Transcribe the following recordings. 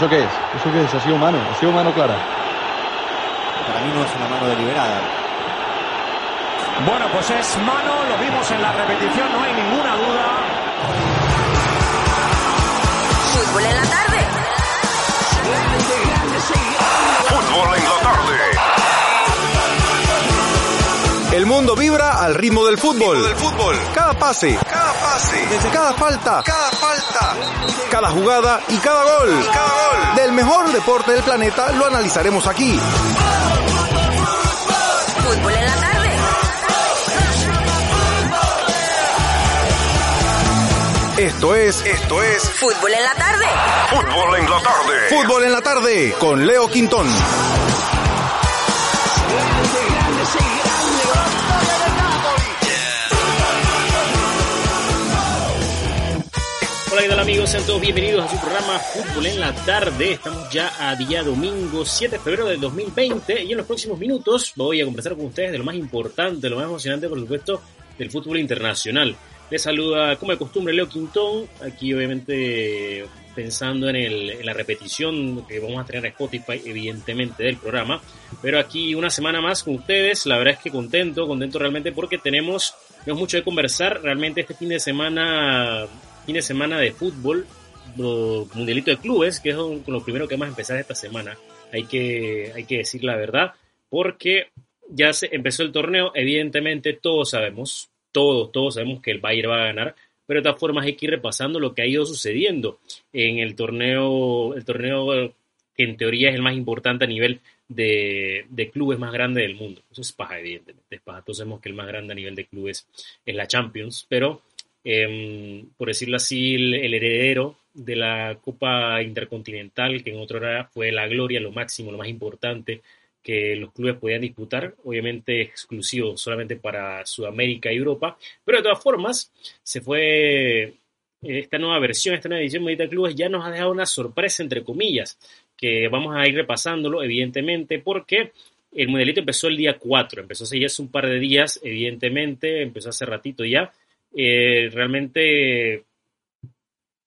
¿Eso qué es? ¿Eso qué es? Ha sido mano, ha sido mano clara. Para mí no es una mano deliberada. Bueno, pues es mano, lo vimos en la repetición, no hay ninguna duda. Fútbol en la tarde. Fútbol en la tarde. El mundo vibra al ritmo del fútbol. Cada pase, cada pase, cada falta, cada falta, cada jugada y cada gol. Del mejor deporte del planeta lo analizaremos aquí. Fútbol en la tarde. Esto es, esto es Fútbol en la tarde. Fútbol en la tarde. Fútbol en la tarde con Leo Quintón. Hola, ¿qué tal amigos? Sean todos bienvenidos a su programa Fútbol en la tarde. Estamos ya a día domingo 7 de febrero del 2020 y en los próximos minutos voy a conversar con ustedes de lo más importante, lo más emocionante, por supuesto, del fútbol internacional. Les saluda, como de costumbre, Leo Quintón, aquí obviamente pensando en, el, en la repetición que vamos a tener a Spotify, evidentemente, del programa. Pero aquí una semana más con ustedes, la verdad es que contento, contento realmente porque tenemos, tenemos mucho de conversar. Realmente este fin de semana fin de semana de fútbol, mundialito de clubes, que es lo primero que a empezar esta semana. Hay que, hay que decir la verdad, porque ya se empezó el torneo, evidentemente todos sabemos, todos, todos sabemos que el Bayern va a ganar, pero de todas formas hay que ir repasando lo que ha ido sucediendo en el torneo, el torneo que en teoría es el más importante a nivel de, de clubes más grande del mundo. Eso es paja, evidentemente, es paja. Todos sabemos que el más grande a nivel de clubes es la Champions, pero em, por decirlo así, el, heredero de la Copa Intercontinental, que en otra hora fue la gloria, lo máximo, lo más importante que los clubes podían disputar, obviamente exclusivo solamente para Sudamérica y Europa, pero de todas formas se fue esta nueva versión, esta nueva edición de Clubes ya nos ha dejado una sorpresa entre comillas, que vamos a ir repasándolo evidentemente porque el Mundialito empezó el día 4, empezó hace hace un par de días, evidentemente, empezó hace ratito ya, eh, realmente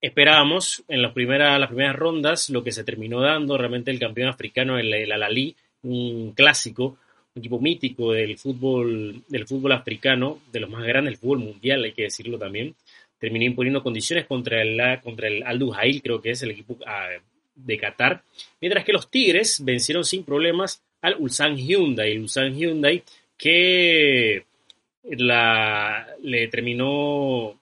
esperábamos en las primeras, las primeras rondas lo que se terminó dando, realmente el campeón africano, el, el Al-Ali, un clásico, un equipo mítico del fútbol, del fútbol africano, de los más grandes del fútbol mundial, hay que decirlo también, terminó imponiendo condiciones contra el, contra el Al Duhail, creo que es el equipo ah, de Qatar, mientras que los Tigres vencieron sin problemas al Ulsan Hyundai, el Ulsan Hyundai que la, le terminó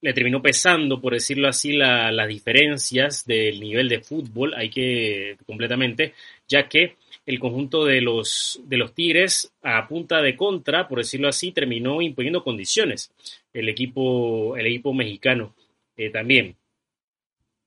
le terminó pesando, por decirlo así, la- las diferencias del nivel de fútbol, hay que completamente, ya que el conjunto de los, de los Tigres, a punta de contra, por decirlo así, terminó imponiendo condiciones. El equipo, el equipo mexicano eh, también.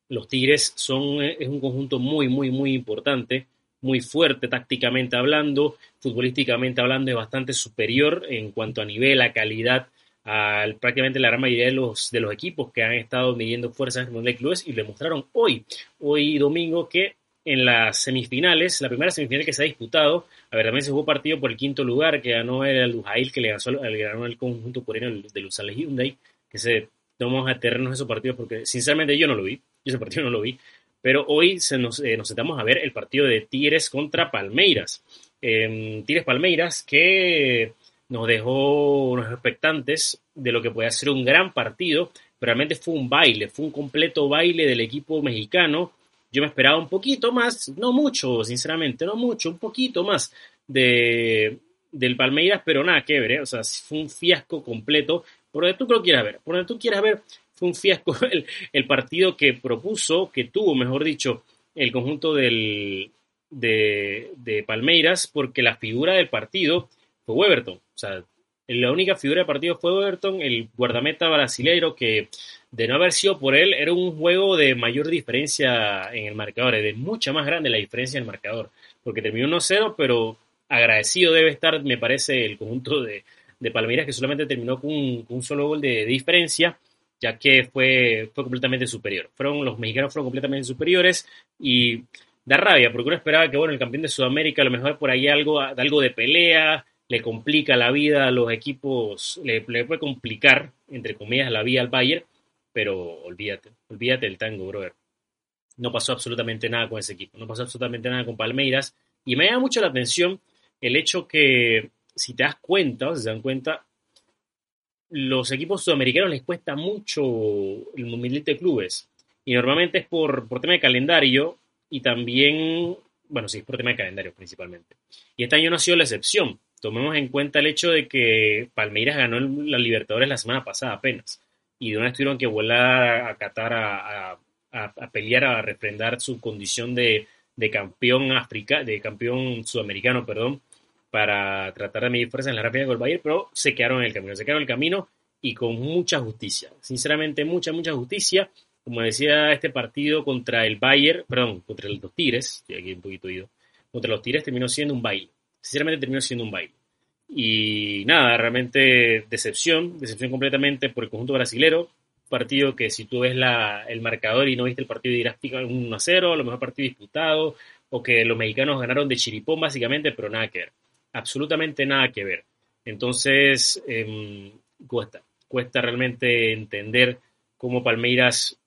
Los Tigres son, eh, es un conjunto muy, muy, muy importante, muy fuerte tácticamente hablando, futbolísticamente hablando, es bastante superior en cuanto a nivel, a calidad, a prácticamente la gran mayoría de los, de los equipos que han estado midiendo fuerzas en el Clubes y lo demostraron hoy, hoy domingo, que en las semifinales, la primera semifinal que se ha disputado, a ver, también se jugó partido por el quinto lugar, que ganó el Lujail, que le ganó, le ganó el conjunto coreano de Lusan Hyundai, que se tomamos a terrenos esos partidos porque sinceramente yo no lo vi, yo ese partido no lo vi, pero hoy se nos, eh, nos sentamos a ver el partido de Tigres contra Palmeiras. Eh, Tigres Palmeiras que nos dejó unos expectantes de lo que puede ser un gran partido, realmente fue un baile, fue un completo baile del equipo mexicano. Yo me esperaba un poquito más, no mucho, sinceramente, no mucho, un poquito más de, del Palmeiras, pero nada que ver, ¿eh? o sea, fue un fiasco completo. Por donde tú lo quieras ver, por donde tú quieras ver, fue un fiasco el, partido que propuso, que tuvo, mejor dicho, el conjunto del, de, de Palmeiras, porque la figura del partido fue Weberton. O sea, La única figura del partido fue Everton, el guardameta brasileiro, que de no haber sido por él, era un juego de mayor diferencia en el marcador, de mucha más grande la diferencia en el marcador, porque terminó 1-0, pero agradecido debe estar, me parece, el conjunto de Palmeiras, que solamente terminó con un, solo gol de, diferencia, ya que fue, fue completamente superior. Fueron, los mexicanos fueron completamente superiores y da rabia, porque uno esperaba que, bueno, el campeón de Sudamérica, a lo mejor por ahí algo, algo de pelea, le complica la vida a los equipos, le, le puede complicar, entre comillas, la vida al Bayern, pero olvídate, olvídate del tango, brother. No pasó absolutamente nada con ese equipo, no pasó absolutamente nada con Palmeiras. Y me llama mucho la atención el hecho que, si te das cuenta, o si se dan cuenta, los equipos sudamericanos les cuesta mucho el Mundial de Clubes. Y normalmente es por, por tema de calendario y también, bueno, sí, es por tema de calendario principalmente. Y este año no ha sido la excepción. Tomemos en cuenta el hecho de que Palmeiras ganó la Libertadores la semana pasada apenas y de una vez tuvieron que volar a Qatar a, a, pelear, a refrendar su condición de, campeón africano, de campeón sudamericano, perdón, para tratar de medir fuerzas en la rápida con el Bayern, pero se quedaron en el camino, se quedaron en el camino y con mucha justicia, sinceramente mucha, mucha justicia. Como decía, este partido contra el Bayern, perdón, contra los Tigres, estoy aquí un poquito oído, contra los Tigres terminó siendo un baile, sinceramente terminó siendo un baile. Y nada, realmente decepción, decepción completamente por el conjunto brasilero. Partido que si tú ves el marcador y no viste el partido dirás 1 a 0, a lo mejor partido disputado, o que los mexicanos ganaron de chiripón básicamente, pero nada que ver. Absolutamente nada que ver. Entonces, em, cuesta, cuesta realmente entender cómo Palmeiras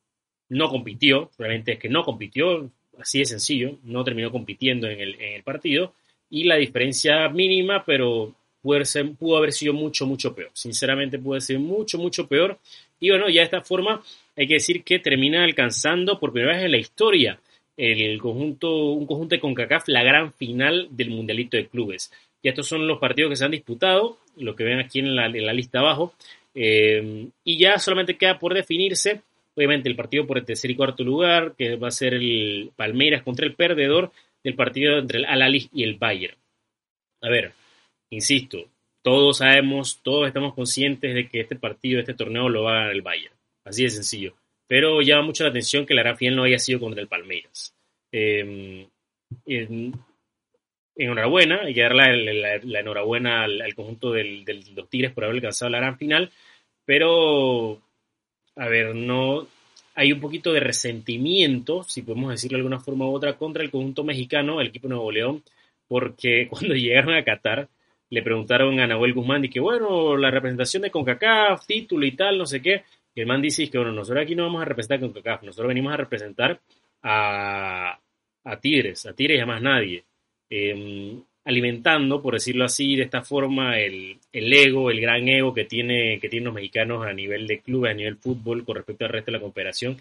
no compitió, realmente es que no compitió, así de sencillo, no terminó compitiendo en el, en el partido, y la diferencia mínima, pero pudo, haber sido mucho, mucho peor. Sinceramente pudo ser mucho, mucho peor. Y bueno, ya de esta forma hay que decir que termina alcanzando por primera vez en la historia el conjunto, un conjunto de CONCACAF la gran final del Mundialito de Clubes. Y estos son los partidos que se han disputado, lo que ven aquí en la, lista abajo. Eh, y ya solamente queda por definirse, obviamente, el partido por el tercer y cuarto lugar, que va a ser el Palmeiras contra el perdedor del partido entre el al y el Bayern. A ver, insisto, todos sabemos, todos estamos conscientes de que este partido, este torneo lo va a ganar el Bayern. Así de sencillo. Pero llama mucho la atención que la final no haya sido contra el Palmeiras. Eh, enhorabuena, que dar la, enhorabuena al, conjunto de los Tigres por haber alcanzado la gran final, pero, a ver, no hay un poquito de resentimiento, si podemos decirlo de alguna forma u otra, contra el conjunto mexicano, el equipo Nuevo León, porque cuando llegaron a Qatar, le preguntaron a Nahuel Guzmán y que bueno, la representación de CONCACAF, título y tal, no sé qué. Y el man dice que bueno, nosotros aquí no vamos a representar a CONCACAF, nosotros venimos a representar a, a Tigres, a Tigres y a más nadie. Em, alimentando, por decirlo así, de esta forma, el, el, ego, el gran ego que, tiene, que tienen los mexicanos a nivel de clubes, a nivel fútbol, con respecto al resto de la cooperación.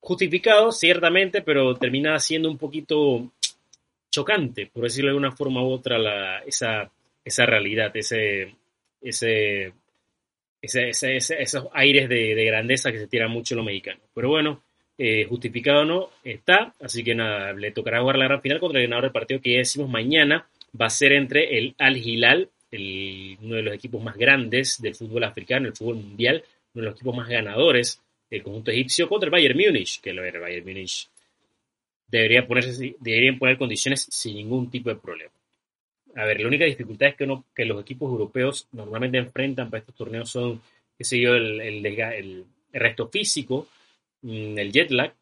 Justificado, ciertamente, pero termina siendo un poquito chocante, por decirlo de alguna forma u otra, esa, esa realidad, ese, ese, esos aires de, grandeza que se tiran mucho los mexicanos. Pero bueno, eh, justificado o no, está. Así que nada, le tocará jugar la gran final contra el ganador del partido que ya decimos mañana. Va a ser entre el Al Hilal, el, uno de los equipos más grandes del fútbol africano, el fútbol mundial, uno de los equipos más ganadores del conjunto egipcio, contra el Bayern Múnich, que lo era el Bayern Múnich. Debería ponerse, deberían poner condiciones sin ningún tipo de problema a ver, la única dificultad es que, no, que los equipos europeos normalmente enfrentan para estos torneos son, qué sé yo, el, el, resto físico, el jet lag.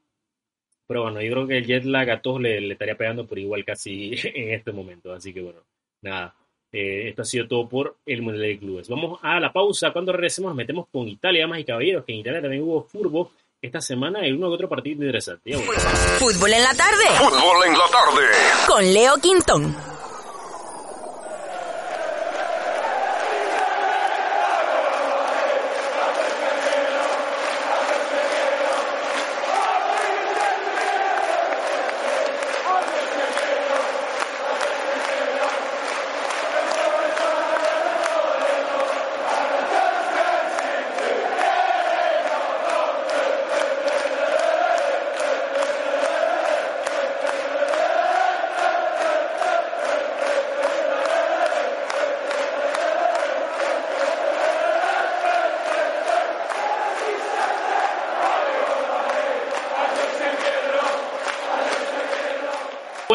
Pero bueno, yo creo que el jet lag a todos le, estaría pegando por igual casi en este momento. Así que bueno, nada. Eh, esto ha sido todo por el Mundial de Clubes. Vamos a la pausa. Cuando regresemos nos metemos con Italia, damas y caballeros, que en Italia también hubo furbo esta semana y uno que otro partido interesante. Fútbol en la tarde. Fútbol en la tarde. Con Leo Quintón.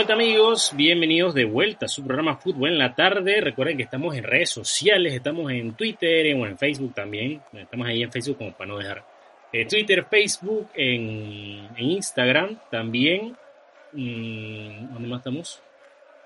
Amigos, bienvenidos de vuelta a su programa Fútbol en la tarde. Recuerden que estamos en redes sociales, estamos en Twitter, bueno, en Facebook también. Estamos ahí en Facebook como para no dejar. Eh, Twitter, Facebook, en, en Instagram también. Mm, ¿Dónde más estamos?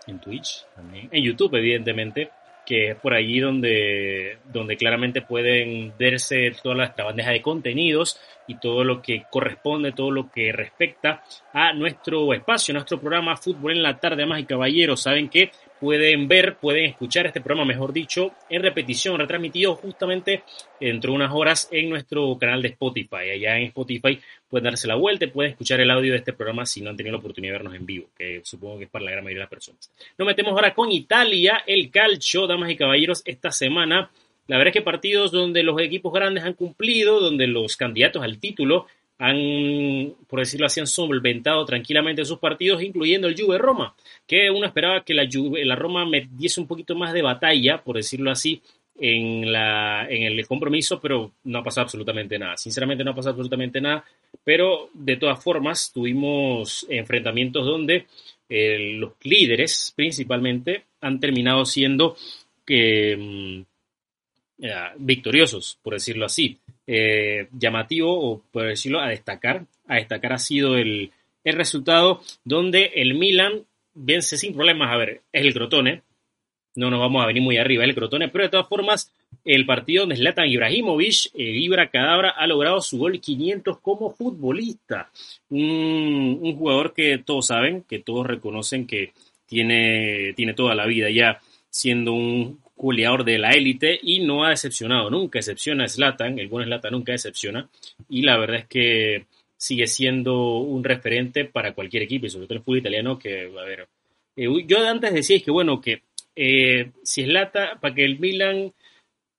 En Twitch también. En YouTube, evidentemente que es por allí donde, donde claramente pueden verse toda nuestra bandeja de contenidos y todo lo que corresponde, todo lo que respecta a nuestro espacio, nuestro programa Fútbol en la tarde, más y caballeros. Saben que pueden ver, pueden escuchar este programa, mejor dicho, en repetición, retransmitido justamente dentro de unas horas en nuestro canal de Spotify. Allá en Spotify pueden darse la vuelta y pueden escuchar el audio de este programa si no han tenido la oportunidad de vernos en vivo, que supongo que es para la gran mayoría de las personas. Nos metemos ahora con Italia, el calcio, damas y caballeros, esta semana. La verdad es que partidos donde los equipos grandes han cumplido, donde los candidatos al título han, por decirlo así, han solventado tranquilamente sus partidos, incluyendo el Juve Roma, que uno esperaba que la, Juve, la Roma me diese un poquito más de batalla, por decirlo así, en, la, en el compromiso, pero no ha pasado absolutamente nada. Sinceramente no ha pasado absolutamente nada, pero de todas formas tuvimos enfrentamientos donde eh, los líderes principalmente han terminado siendo eh, victoriosos, por decirlo así. Eh, llamativo o por decirlo a destacar. A destacar ha sido el, el resultado donde el Milan vence sin problemas. A ver, es el Crotone. No nos vamos a venir muy arriba el Crotone, pero de todas formas, el partido donde Zlatan Ibrahimovic, el Ibra Cadabra, ha logrado su gol 500 como futbolista. Un, un, jugador que todos saben, que todos reconocen que tiene, tiene toda la vida ya siendo un goleador de la élite y no ha decepcionado, nunca decepciona a Zlatan, el buen Zlatan nunca decepciona y la verdad es que sigue siendo un referente para cualquier equipo y sobre todo el fútbol italiano que, a ver, eh, yo antes decía que bueno, que eh, si Zlatan, para que el Milan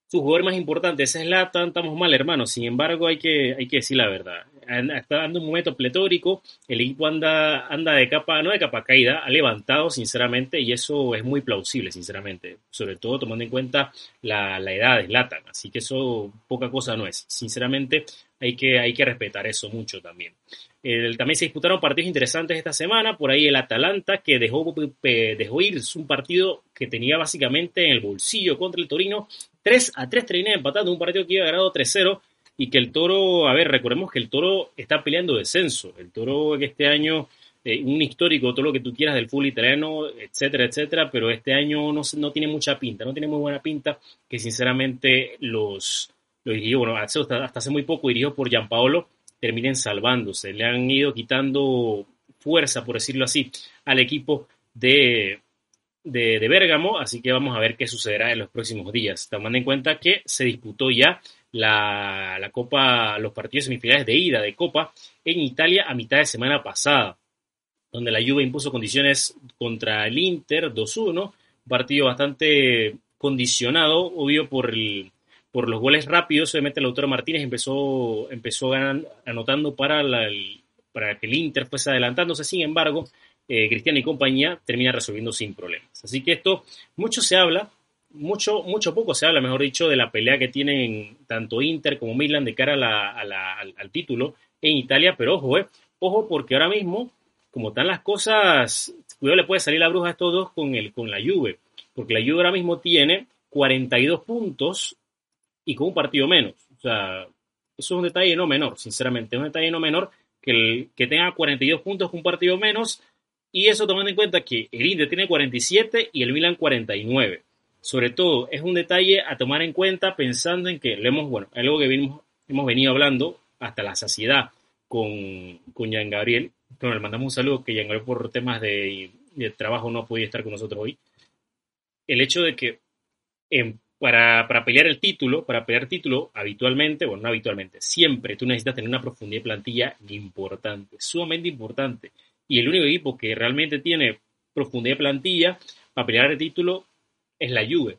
su jugador más importante es Zlatan, estamos mal, hermano. Sin embargo, hay que, hay que decir la verdad. Está dando un momento pletórico, el equipo anda, anda de capa, no de capa caída, ha levantado, sinceramente, y eso es muy plausible, sinceramente. Sobre todo tomando en cuenta la, la edad de Zlatan. Así que eso poca cosa no es. Sinceramente, hay que, hay que respetar eso mucho también. También se disputaron partidos interesantes esta semana, por ahí el Atalanta que dejó, dejó ir un partido que tenía básicamente en el bolsillo contra el Torino, 3 a 3 terminé empatando un partido que iba ganado 3-0 y que el Toro, a ver, recordemos que el Toro está peleando descenso, el Toro que este año, eh, un histórico, todo lo que tú quieras del fútbol italiano, etcétera, etcétera, pero este año no, no tiene mucha pinta, no tiene muy buena pinta, que sinceramente los, los dirigió, bueno, hasta, hasta hace muy poco dirigido por Gianpaolo, terminen salvándose. Le han ido quitando fuerza, por decirlo así, al equipo de, de, de Bérgamo, así que vamos a ver qué sucederá en los próximos días. Tomando en cuenta que se disputó ya la, la Copa, los partidos semifinales de ida de Copa en Italia a mitad de semana pasada, donde la Juve impuso condiciones contra el Inter 2-1, un partido bastante condicionado, obvio por el, por los goles rápidos, obviamente Lautaro Martínez empezó, empezó ganando, anotando para, la, para que el Inter fuese adelantándose, sin embargo, eh, Cristiano y compañía termina resolviendo sin problemas. Así que esto, mucho se habla, mucho, mucho poco se habla, mejor dicho, de la pelea que tienen tanto Inter como Milan de cara a la, a la, al, al, título en Italia, pero ojo, eh, ojo porque ahora mismo, como están las cosas, cuidado le puede salir la bruja a estos dos con, el, con la Juve, porque la Juve ahora mismo tiene 42 puntos y con un partido menos. O sea, eso es un detalle no menor, sinceramente, es un detalle no menor que, el, que tenga 42 puntos con un partido menos y eso tomando en cuenta que el Inter tiene 47 y el Milan 49. Sobre todo, es un detalle a tomar en cuenta pensando en que lo hemos, bueno, algo que vimos, hemos venido hablando hasta la saciedad con, con Jean Gabriel. Bueno, le mandamos un saludo que Jean Gabriel por temas de, de trabajo no podido estar con nosotros hoy. El hecho de que para, para, pelear el título, para pelear título, habitualmente, bueno, no habitualmente, siempre tú necesitas tener una profundidad de plantilla importante, sumamente importante. Y el único equipo que realmente tiene profundidad de plantilla para pelear el título es la Juve.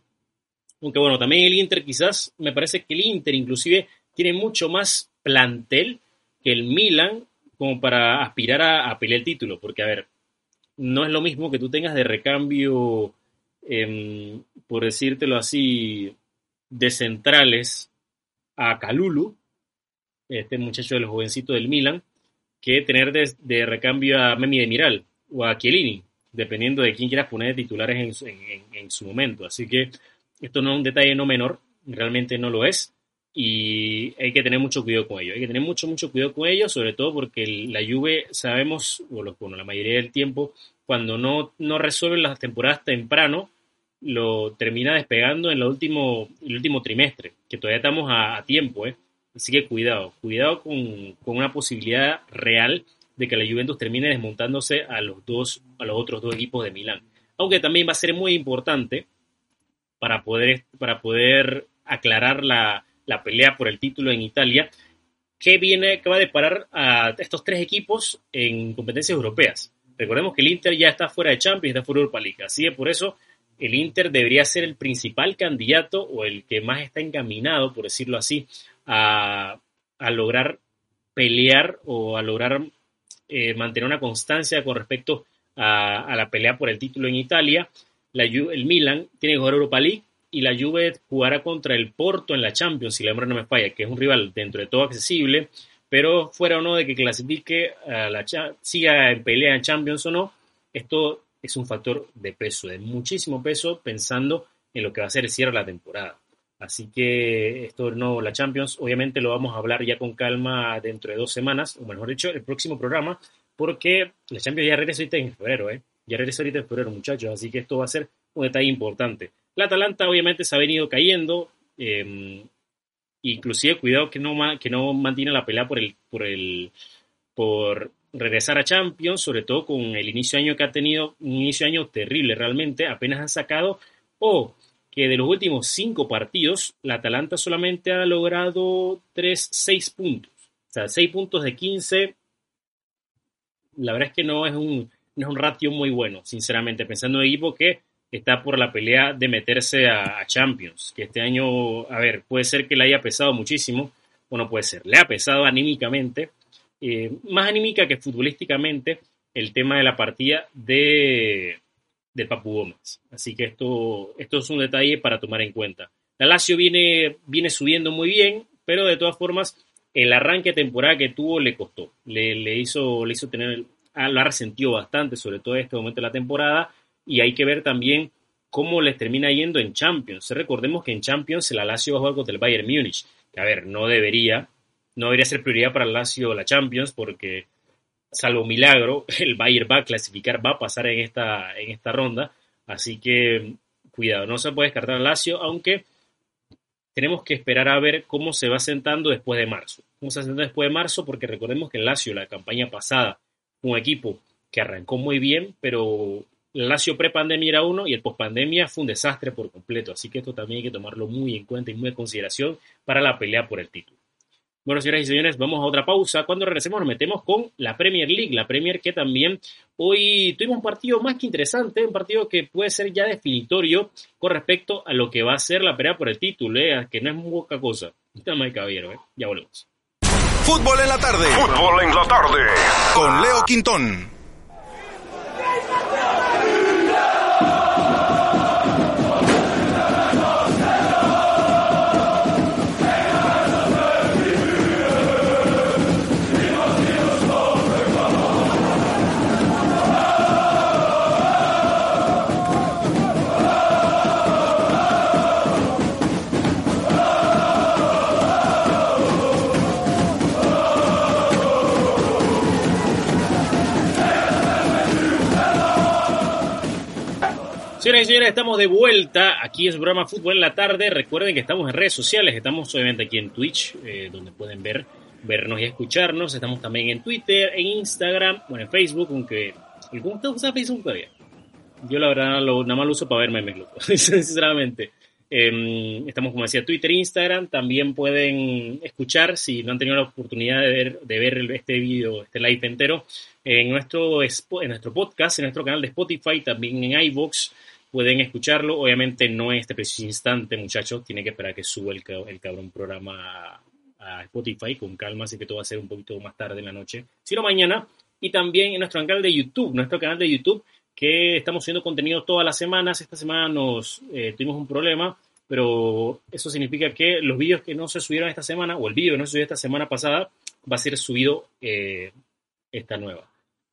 Aunque bueno, también el Inter quizás, me parece que el Inter inclusive tiene mucho más plantel que el Milan como para aspirar a, pelear el título, porque a ver, no es lo mismo que tú tengas de recambio eh, por decírtelo así, de centrales a Calulu, este muchacho del jovencito del Milan, que tener de, de recambio a Memi de Miral o a Chiellini. Dependiendo de quién quieras poner de titulares en, su- en- en- su momento. Así que esto no es un detalle no menor, realmente no lo es. Y hay que tener mucho cuidado con ello. Hay que tener mucho, mucho cuidado con ello, sobre todo porque el- la Juve, sabemos, o los- bueno, la mayoría del tiempo, cuando no, no resuelven las temporadas temprano, lo termina despegando en lo último, el último trimestre, que todavía estamos a, a tiempo, ¿eh? Así que cuidado, cuidado con, con una posibilidad real de que la Juventus termine desmontándose a los dos, a los otros dos equipos de Milán. Aunque también va a ser muy importante para poder, para poder aclarar la, la pelea por el título en Italia, que viene, que va a deparar a estos tres equipos en competencias europeas. Recordemos que el Inter ya está fuera de Champions, está fuera de Europa League, así que por eso el Inter debería ser el principal candidato o el que más está encaminado, por decirlo así, a, a lograr pelear o a lograr eh, mantener una constancia con respecto a, a la pelea por el título en Italia. La el Milan tiene que jugar Europa League y la Juve jugará contra el Porto en la Champions, si la memoria no me falla, que es un rival dentro de todo accesible, pero fuera o no de que clasifique, a la, siga en pelea en Champions o no, esto es un factor de peso, de muchísimo peso, pensando en lo que va a ser el cierre de la temporada. Así que esto no, la Champions, obviamente lo vamos a hablar ya con calma dentro de dos semanas, o mejor dicho, el próximo programa, porque la Champions ya regresa ahorita en febrero, ¿eh? Ya regresa ahorita en febrero, muchachos, así que esto va a ser un detalle importante. La Atalanta obviamente se ha venido cayendo, eh, inclusive cuidado que no, que no mantiene la pelea por el, por el, por regresar a Champions, sobre todo con el inicio de año que ha tenido, un inicio de año terrible realmente, apenas han sacado, o que de los últimos cinco partidos, la Atalanta solamente ha logrado 3, 6 puntos. O sea, 6 puntos de 15, la verdad es que no es un, no es un ratio muy bueno, sinceramente, pensando en un equipo que está por la pelea de meterse a, Champions, que este año, a ver, puede ser que le haya pesado muchísimo, o no puede ser, le ha pesado anímicamente, eh, más anímica que futbolísticamente, el tema de la partida de, del Papu Gómez. Así que esto, esto es un detalle para tomar en cuenta. La Lazio viene, viene subiendo muy bien, pero de todas formas, el arranque de temporada que tuvo le costó. Le, hizo, le hizo tener, ah, lo ha resentido bastante, sobre todo en este momento de la temporada, y hay que ver también cómo les termina yendo en Champions. Recordemos que en Champions la Lazio va a jugar contra el Bayern Múnich, que a ver, no debería, no debería ser prioridad para el Lazio la Champions, porque salvo milagro, el Bayern va a clasificar, va a pasar en esta, en esta ronda. Así que cuidado, no se puede descartar al Lazio, aunque tenemos que esperar a ver cómo se va sentando después de marzo. ¿Cómo se sentando después de marzo? Porque recordemos que el Lazio, la campaña pasada, un equipo que arrancó muy bien, pero el Lazio pre-pandemia era uno y el post-pandemia fue un desastre por completo. Así que esto también hay que tomarlo muy en cuenta y muy en consideración para la pelea por el título. Bueno, señoras y señores, vamos a otra pausa. Cuando regresemos nos metemos con la Premier League, la Premier que también hoy tuvimos un partido más que interesante, un partido que puede ser ya definitorio con respecto a lo que va a ser la pelea por el título, ¿eh? que no es muy poca cosa. Dama de caballero, ¿eh? ya volvemos. Fútbol en la tarde. Fútbol en la tarde. Con Leo Quintón. Señoras y señores, estamos de vuelta. Aquí es el programa Fútbol en la tarde. Recuerden que estamos en redes sociales. Estamos obviamente aquí en Twitch, eh, donde pueden ver, vernos y escucharnos. Estamos también en Twitter, en Instagram, bueno, en Facebook, aunque ¿Cómo usted usa Facebook todavía? Yo la verdad nada más lo uso para ver memes, loco. sinceramente. Eh, estamos, como decía, Twitter, Instagram. También pueden escuchar, si no han tenido la oportunidad de ver, de ver este video, este live entero, en nuestro, en nuestro podcast, en nuestro canal de Spotify, también en iVoox. Pueden escucharlo. Obviamente no en este preciso instante, muchachos. Tiene que esperar que suba el, el cabrón programa a, a Spotify con calma, así que todo va a ser un poquito más tarde en la noche. Sino mañana. Y también en nuestro canal de YouTube, nuestro canal de YouTube, que estamos subiendo contenido todas las semanas. Esta semana nos eh, tuvimos un problema, pero eso significa que los vídeos que no se subieron esta semana, o el vídeo que no se subió esta semana pasada, va a ser subido eh, esta nueva.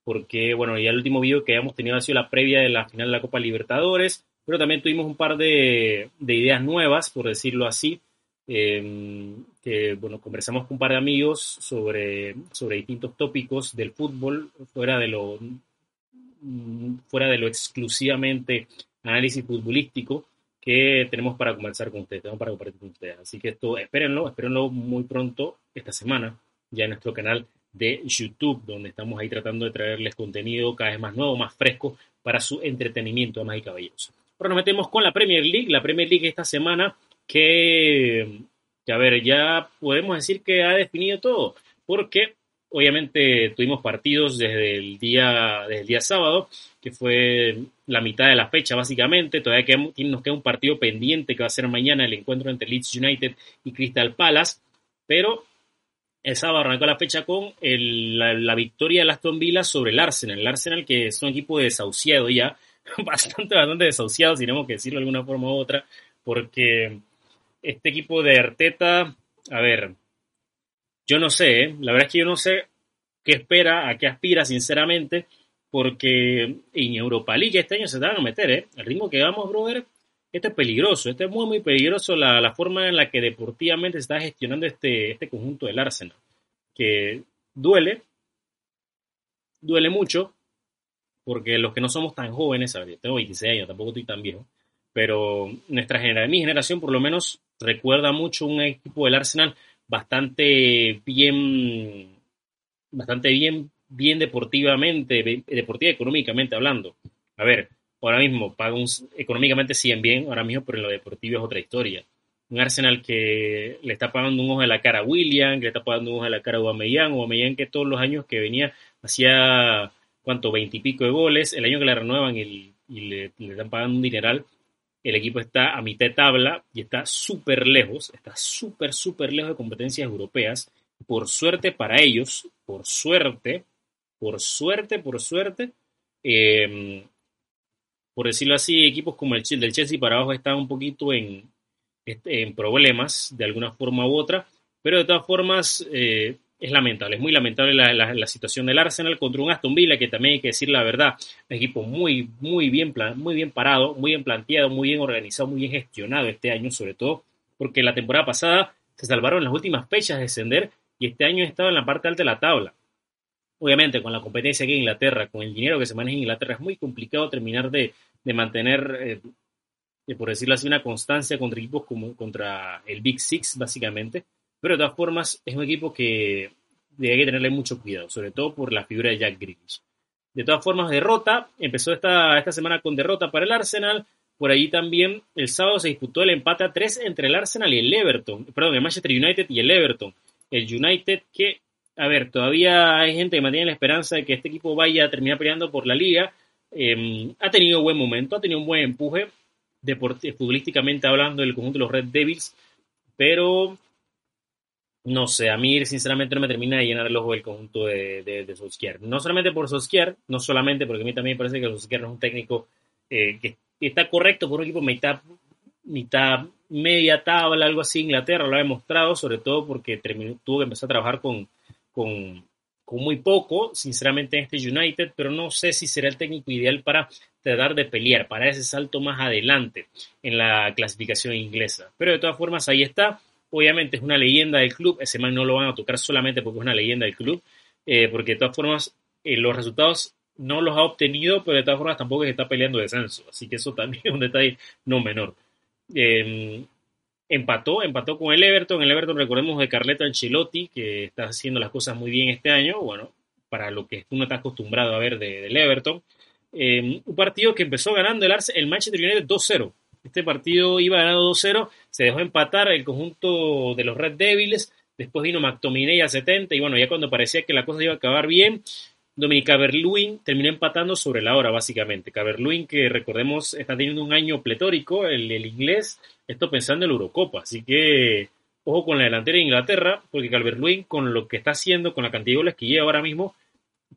Porque, bueno, ya el último video que habíamos tenido ha sido la previa de la final de la Copa Libertadores, pero también tuvimos un par de, de ideas nuevas, por decirlo así, eh, que, bueno, conversamos con un par de amigos sobre, sobre distintos tópicos del fútbol, fuera de lo, fuera de lo exclusivamente análisis futbolístico que tenemos para conversar con ustedes, tenemos para compartir con ustedes. Así que esto, espérenlo, espérenlo muy pronto esta semana, ya en nuestro canal de YouTube, donde estamos ahí tratando de traerles contenido cada vez más nuevo, más fresco para su entretenimiento, damas y caballeros. Ahora nos metemos con la Premier League, la Premier League esta semana que, que, a ver, ya podemos decir que ha definido todo, porque obviamente tuvimos partidos desde el día, desde el día sábado, que fue la mitad de la fecha básicamente, todavía nos queda un partido pendiente que va a ser mañana el encuentro entre Leeds United y Crystal Palace, pero el sábado la fecha con la, la, victoria de Aston Villa sobre el Arsenal. El Arsenal que es un equipo desahuciado ya, bastante, bastante desahuciado, si tenemos que decirlo de alguna forma u otra, porque este equipo de Arteta, a ver, yo no sé, ¿eh? la verdad es que yo no sé qué espera, a qué aspira, sinceramente, porque en Europa League este año se te van a meter, ¿eh? El ritmo que vamos, brother, este es peligroso, este es muy, muy peligroso la, la forma en la que deportivamente se está gestionando este, este conjunto del Arsenal, que duele, duele mucho, porque los que no somos tan jóvenes, ver, yo tengo 26 años, tampoco estoy tan viejo, pero nuestra generación, mi generación por lo menos recuerda mucho un equipo del Arsenal bastante bien, bastante bien, bien deportivamente, deportiva económicamente hablando. A ver, ahora mismo paga económicamente siguen bien, ahora mismo, pero en lo deportivo es otra historia. Un Arsenal que le está pagando un ojo de la cara a William, que le está pagando un ojo de la cara a Aubameyang, Aubameyang que todos los años que venía hacía, ¿cuánto? Veintipico de goles, el año que le renuevan y, y le, le, están pagando un dineral, el equipo está a mitad de tabla y está súper lejos, está súper, súper lejos de competencias europeas. Por suerte para ellos, por suerte, por suerte, por suerte, eh, por decirlo así, equipos como el del Chelsea para abajo están un poquito en, en problemas de alguna forma u otra, pero de todas formas eh, es lamentable, es muy lamentable la, la, la, situación del Arsenal contra un Aston Villa que también hay que decir la verdad, un equipo muy, muy bien, plan, muy bien parado, muy bien planteado, muy bien organizado, muy bien gestionado este año, sobre todo porque la temporada pasada se salvaron las últimas fechas de descender y este año estaba en la parte alta de la tabla. Obviamente, con la competencia aquí en Inglaterra, con el dinero que se maneja en Inglaterra, es muy complicado terminar de, de mantener, eh, por decirlo así, una constancia contra equipos como contra el Big Six, básicamente. Pero de todas formas, es un equipo que hay que tenerle mucho cuidado, sobre todo por la figura de Jack Grealish. De todas formas, derrota. Empezó esta, esta semana con derrota para el Arsenal. Por allí también el sábado se disputó el empate a tres entre el Arsenal y el Everton. Perdón, el Manchester United y el Everton. El United que a ver, todavía hay gente que mantiene la esperanza de que este equipo vaya a terminar peleando por la liga. Eh, ha tenido buen momento, ha tenido un buen empuje, futbolísticamente hablando, del conjunto de los Red Devils, pero no sé, a mí sinceramente no me termina de llenar el ojo el conjunto de, de, de. No solamente por Solskjaer, no solamente porque a mí también me parece que Solskjaer no es un técnico eh, que, está correcto por un equipo mitad, mitad media tabla, algo así. Inglaterra lo ha demostrado, sobre todo porque terminó, tuvo que empezar a trabajar con con, muy poco, sinceramente, en este United, pero no sé si será el técnico ideal para tratar de pelear, para ese salto más adelante en la clasificación inglesa. Pero de todas formas, ahí está. Obviamente es una leyenda del club, ese man no lo van a tocar solamente porque es una leyenda del club, eh, porque de todas formas eh, los resultados no los ha obtenido, pero de todas formas tampoco que está peleando descenso, así que eso también es un detalle no menor. Eh, empató, empató con el Everton. El Everton, recordemos, de Carleto Ancelotti, que está haciendo las cosas muy bien este año, bueno, para lo que uno está acostumbrado a ver de, del Everton. Eh, un partido que empezó ganando el, el Manchester United 2-0. Este partido iba ganando 2-0, se dejó empatar el conjunto de los Red Devils, después vino McTominay a 70 y bueno, ya cuando parecía que la cosa iba a acabar bien, Dominic Caberluin terminó empatando sobre la hora, básicamente. Caberluin, que recordemos, está teniendo un año pletórico, el, el inglés, esto pensando en la Eurocopa. Así que, ojo con la delantera de Inglaterra, porque Calvert-Lewin, con lo que está haciendo, con la cantidad de goles que lleva ahora mismo,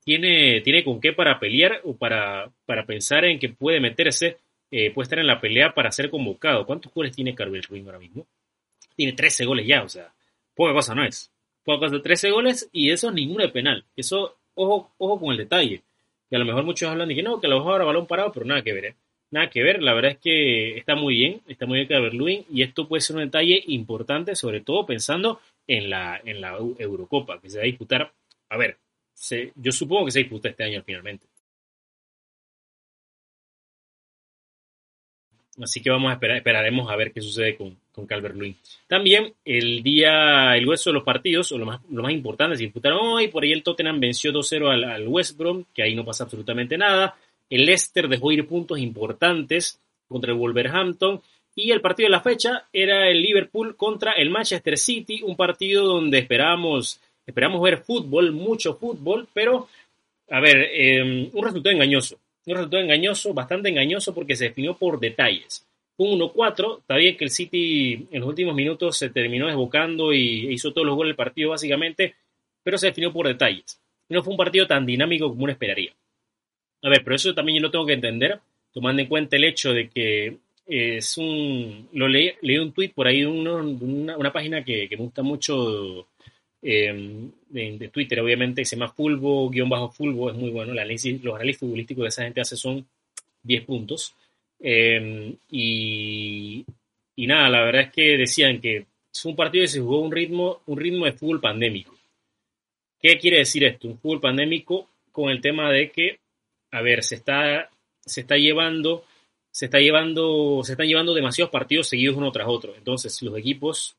tiene, tiene con qué para pelear o para, para pensar en que puede meterse, eh, puede estar en la pelea para ser convocado. ¿Cuántos goles tiene Calvert-Lewin ahora mismo? Tiene 13 goles ya, o sea, poca cosa no es. Poca cosa, 13 goles y eso ninguna de penal. Eso ojo, ojo con el detalle. Y a lo mejor muchos hablan de que no, que a lo mejor ahora balón parado, pero nada que ver, ¿eh? Nada que ver, la verdad es que está muy bien, está muy bien Calvert-Lewin y esto puede ser un detalle importante, sobre todo pensando en la, en la Eurocopa, que se va a disputar, a ver, se, yo supongo que se disputa este año finalmente. Así que vamos a esperar, esperaremos a ver qué sucede con, con Calvert. También el día, el hueso de los partidos, o lo más, lo más importante, se disputaron hoy. Por ahí el Tottenham venció 2-0 al, al, West Brom, que ahí no pasa absolutamente nada. El Leicester dejó ir puntos importantes contra el Wolverhampton. Y el partido de la fecha era el Liverpool contra el Manchester City, un partido donde esperábamos, esperamos ver fútbol, mucho fútbol, pero, a ver, eh, un resultado engañoso un resultado engañoso, bastante engañoso porque se definió por detalles. Un 1-4, está bien que el City en los últimos minutos se terminó desbocando y hizo todos los goles del partido básicamente, pero se definió por detalles. No fue un partido tan dinámico como uno esperaría. A ver, pero eso también yo lo tengo que entender, tomando en cuenta el hecho de que es un... Lo leí, leí un tweet por ahí de una, una, página que, que me gusta mucho eh, de, Twitter, obviamente, se llama Fulbo, guion bajo Fulbo, es muy bueno. los análisis futbolísticos de esa gente hace son 10 puntos. Eh, y, y, nada, la verdad es que decían que es un partido que se jugó un ritmo, un ritmo de fútbol pandémico. ¿Qué quiere decir esto? Un fútbol pandémico con el tema de que, a ver, se está, se está llevando, se está llevando, se están llevando demasiados partidos seguidos uno tras otro. Entonces, los equipos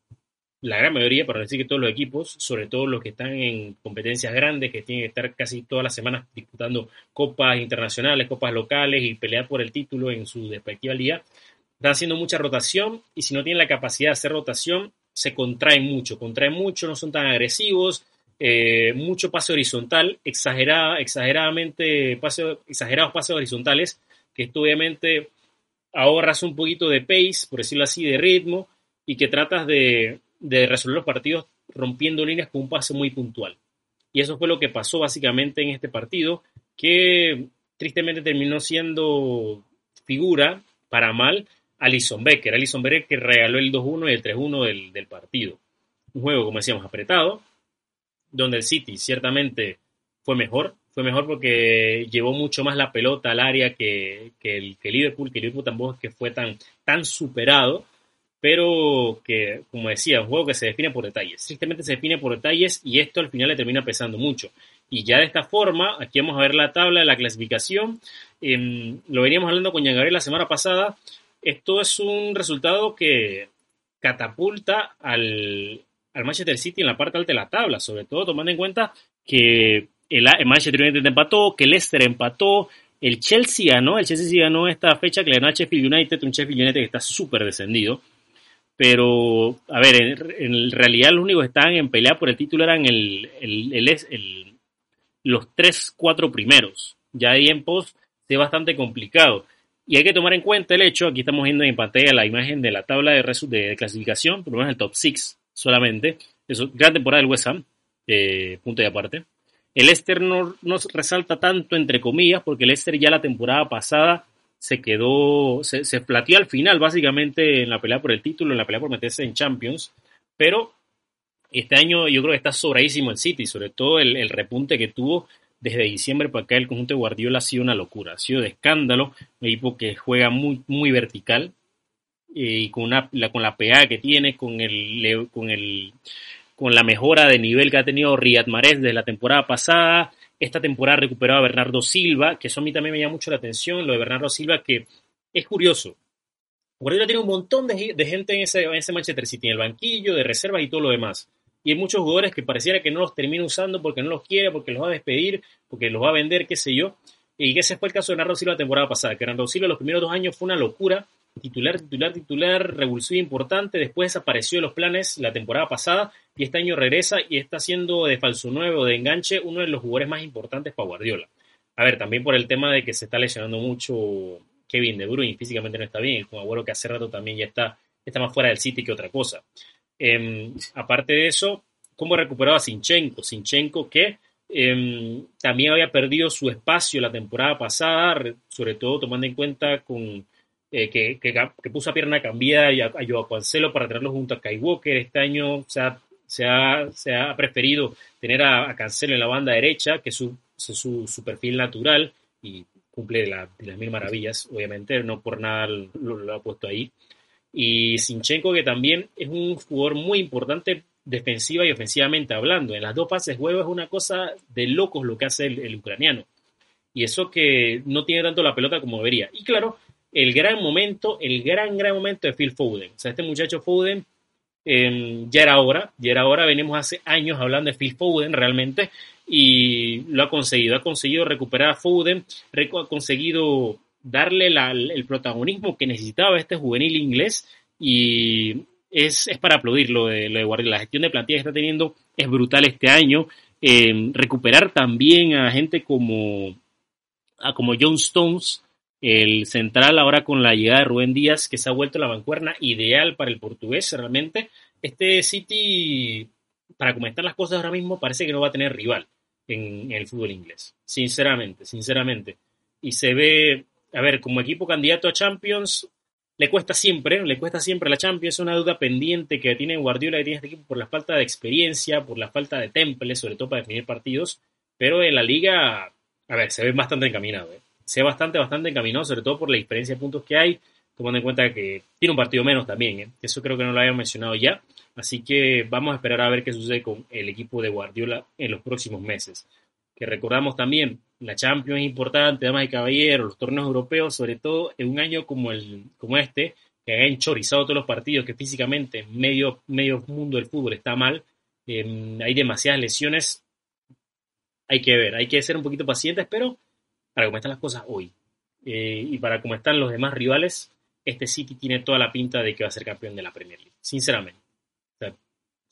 la gran mayoría, para decir que todos los equipos, sobre todo los que están en competencias grandes, que tienen que estar casi todas las semanas disputando copas internacionales, copas locales y pelear por el título en su respectiva liga, están haciendo mucha rotación y si no tienen la capacidad de hacer rotación, se contraen mucho, contraen mucho, no son tan agresivos, eh, mucho pase horizontal, exagerada, exageradamente pase, exagerados pases horizontales, que esto obviamente ahorras un poquito de pace, por decirlo así, de ritmo, y que tratas de, resolver los partidos rompiendo líneas con un pase muy puntual. Y eso fue lo que pasó básicamente en este partido, que tristemente terminó siendo figura para mal Alison Becker. Alison Becker que regaló el 2-1 y el 3-1 del, del, partido. Un juego, como decíamos, apretado, donde el City ciertamente fue mejor. Fue mejor porque llevó mucho más la pelota al área que, que el Liverpool, que Liverpool tampoco es que fue tan, tan superado pero que, como decía, un juego que se define por detalles. Tristemente se define por detalles y esto al final le termina pesando mucho. Y ya de esta forma, aquí vamos a ver la tabla de la clasificación. Eh, lo veníamos hablando con Gabriel la semana pasada. Esto es un resultado que catapulta al, al, Manchester City en la parte alta de la tabla, sobre todo tomando en cuenta que el, Manchester United empató, que Leicester empató, el Chelsea ganó, el Chelsea sí ganó esta fecha que le ganó a Sheffield United, un Sheffield United que está súper descendido. Pero, a ver, en, realidad los únicos que estaban en pelea por el título eran el, los tres, cuatro primeros. Ya ahí en post es bastante complicado. Y hay que tomar en cuenta el hecho, aquí estamos viendo en pantalla la imagen de la tabla de, de clasificación, por lo menos el top 6 solamente. Eso, gran temporada del West Ham, eh, punto y aparte. El Leicester no, resalta tanto, entre comillas, porque el Leicester ya la temporada pasada se quedó, se, se plateó al final básicamente en la pelea por el título, en la pelea por meterse en Champions, pero este año yo creo que está sobradísimo el City, sobre todo el, el repunte que tuvo desde diciembre para acá el conjunto de Guardiola ha sido una locura, ha sido de escándalo, un equipo que juega muy, muy vertical y con, la, con la pegada que tiene, con el, con el con la mejora de nivel que ha tenido Riyad Mahrez desde la temporada pasada, esta temporada recuperado a Bernardo Silva, que eso a mí también me llama mucho la atención, lo de Bernardo Silva, que es curioso. Guardiola tiene un montón de, gente en ese, en Manchester City, en el banquillo, de reservas y todo lo demás. Y hay muchos jugadores que pareciera que no los termina usando porque no los quiere, porque los va a despedir, porque los va a vender, qué sé yo. Y ese fue el caso de Bernardo Silva la temporada pasada, que Bernardo Silva los primeros dos años fue una locura, titular, titular, titular, revulsivo importante, después desapareció de los planes la temporada pasada y este año regresa y está siendo de falso nuevo, de enganche, uno de los jugadores más importantes para Guardiola. A ver, también por el tema de que se está lesionando mucho Kevin De Bruyne, físicamente no está bien, como abuelo que hace rato también ya está, está más fuera del City que otra cosa. Eh, aparte de eso, ¿cómo recuperaba Sinchenko? Sinchenko que eh, también había perdido su espacio la temporada pasada, sobre todo tomando en cuenta con eh, que, que, puso a pierna cambiada y a, a Cancelo para tenerlo junto a Kai Walker. Este año se ha, se ha, se ha preferido tener a, Cancelo en la banda derecha, que es su, su, su, perfil natural, y cumple las mil maravillas, obviamente, no por nada lo, lo ha puesto ahí. Y Sinchenko, que también es un jugador muy importante defensiva y ofensivamente hablando. En las dos fases juego es una cosa de locos lo que hace el, ucraniano. Y eso que no tiene tanto la pelota como debería. Y claro, el gran momento, el gran, gran momento de Phil Foden. O sea, este muchacho Foden eh, ya era hora, ya era hora, venimos hace años hablando de Phil Foden realmente y lo ha conseguido, ha conseguido recuperar a Foden, ha conseguido darle el protagonismo que necesitaba este juvenil inglés y es, es para aplaudir lo de, lo de. La gestión de plantilla que está teniendo es brutal este año. Eh, recuperar también a gente como, a como John Stones, el central ahora con la llegada de Rubén Díaz, que se ha vuelto la mancuerna ideal para el portugués realmente. Este City, para comentar las cosas ahora mismo, parece que no va a tener rival en el fútbol inglés. Sinceramente, sinceramente. Y se ve, a ver, como equipo candidato a Champions, le cuesta siempre, le cuesta siempre la Champions, es una duda pendiente que tiene Guardiola, que tiene este equipo por la falta de experiencia, por la falta de temple, sobre todo para definir partidos, pero en la liga, a ver, se ve bastante encaminado, ¿eh? se ve bastante, bastante encaminado, sobre todo por la diferencia de puntos que hay, tomando en cuenta que tiene un partido menos también, ¿eh? eso creo que no lo había mencionado ya, así que vamos a esperar a ver qué sucede con el equipo de Guardiola en los próximos meses. Que recordamos también, la Champions es importante, damas y caballeros, los torneos europeos, sobre todo en un año como, el, como este, que han enchorizado todos los partidos, que físicamente medio, medio mundo del fútbol está mal, eh, hay demasiadas lesiones, hay que ver, hay que ser un poquito pacientes, pero para cómo están las cosas hoy eh, y para cómo están los demás rivales, este City tiene toda la pinta de que va a ser campeón de la Premier League, sinceramente.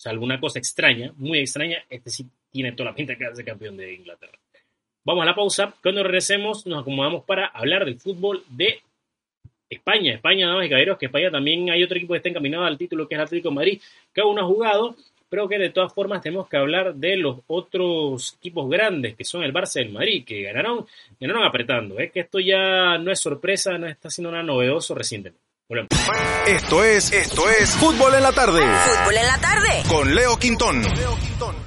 O sea, salvo una cosa extraña, muy extraña, este City tiene toda la pinta de ser campeón de Inglaterra. Vamos a la pausa. Cuando regresemos, nos acomodamos para hablar del fútbol de España. España, damas y caballeros, que España también hay otro equipo que está encaminado al título, que es el Atlético de Madrid, que aún no ha jugado, pero que de todas formas tenemos que hablar de los otros equipos grandes, que son el Barça y el Madrid, que ganaron, ganaron apretando. Es que esto ya no es sorpresa, no está siendo nada novedoso recientemente. Volvemos. Esto es, esto es Fútbol en la tarde Fútbol en la tarde. con Leo Quintón. Señores y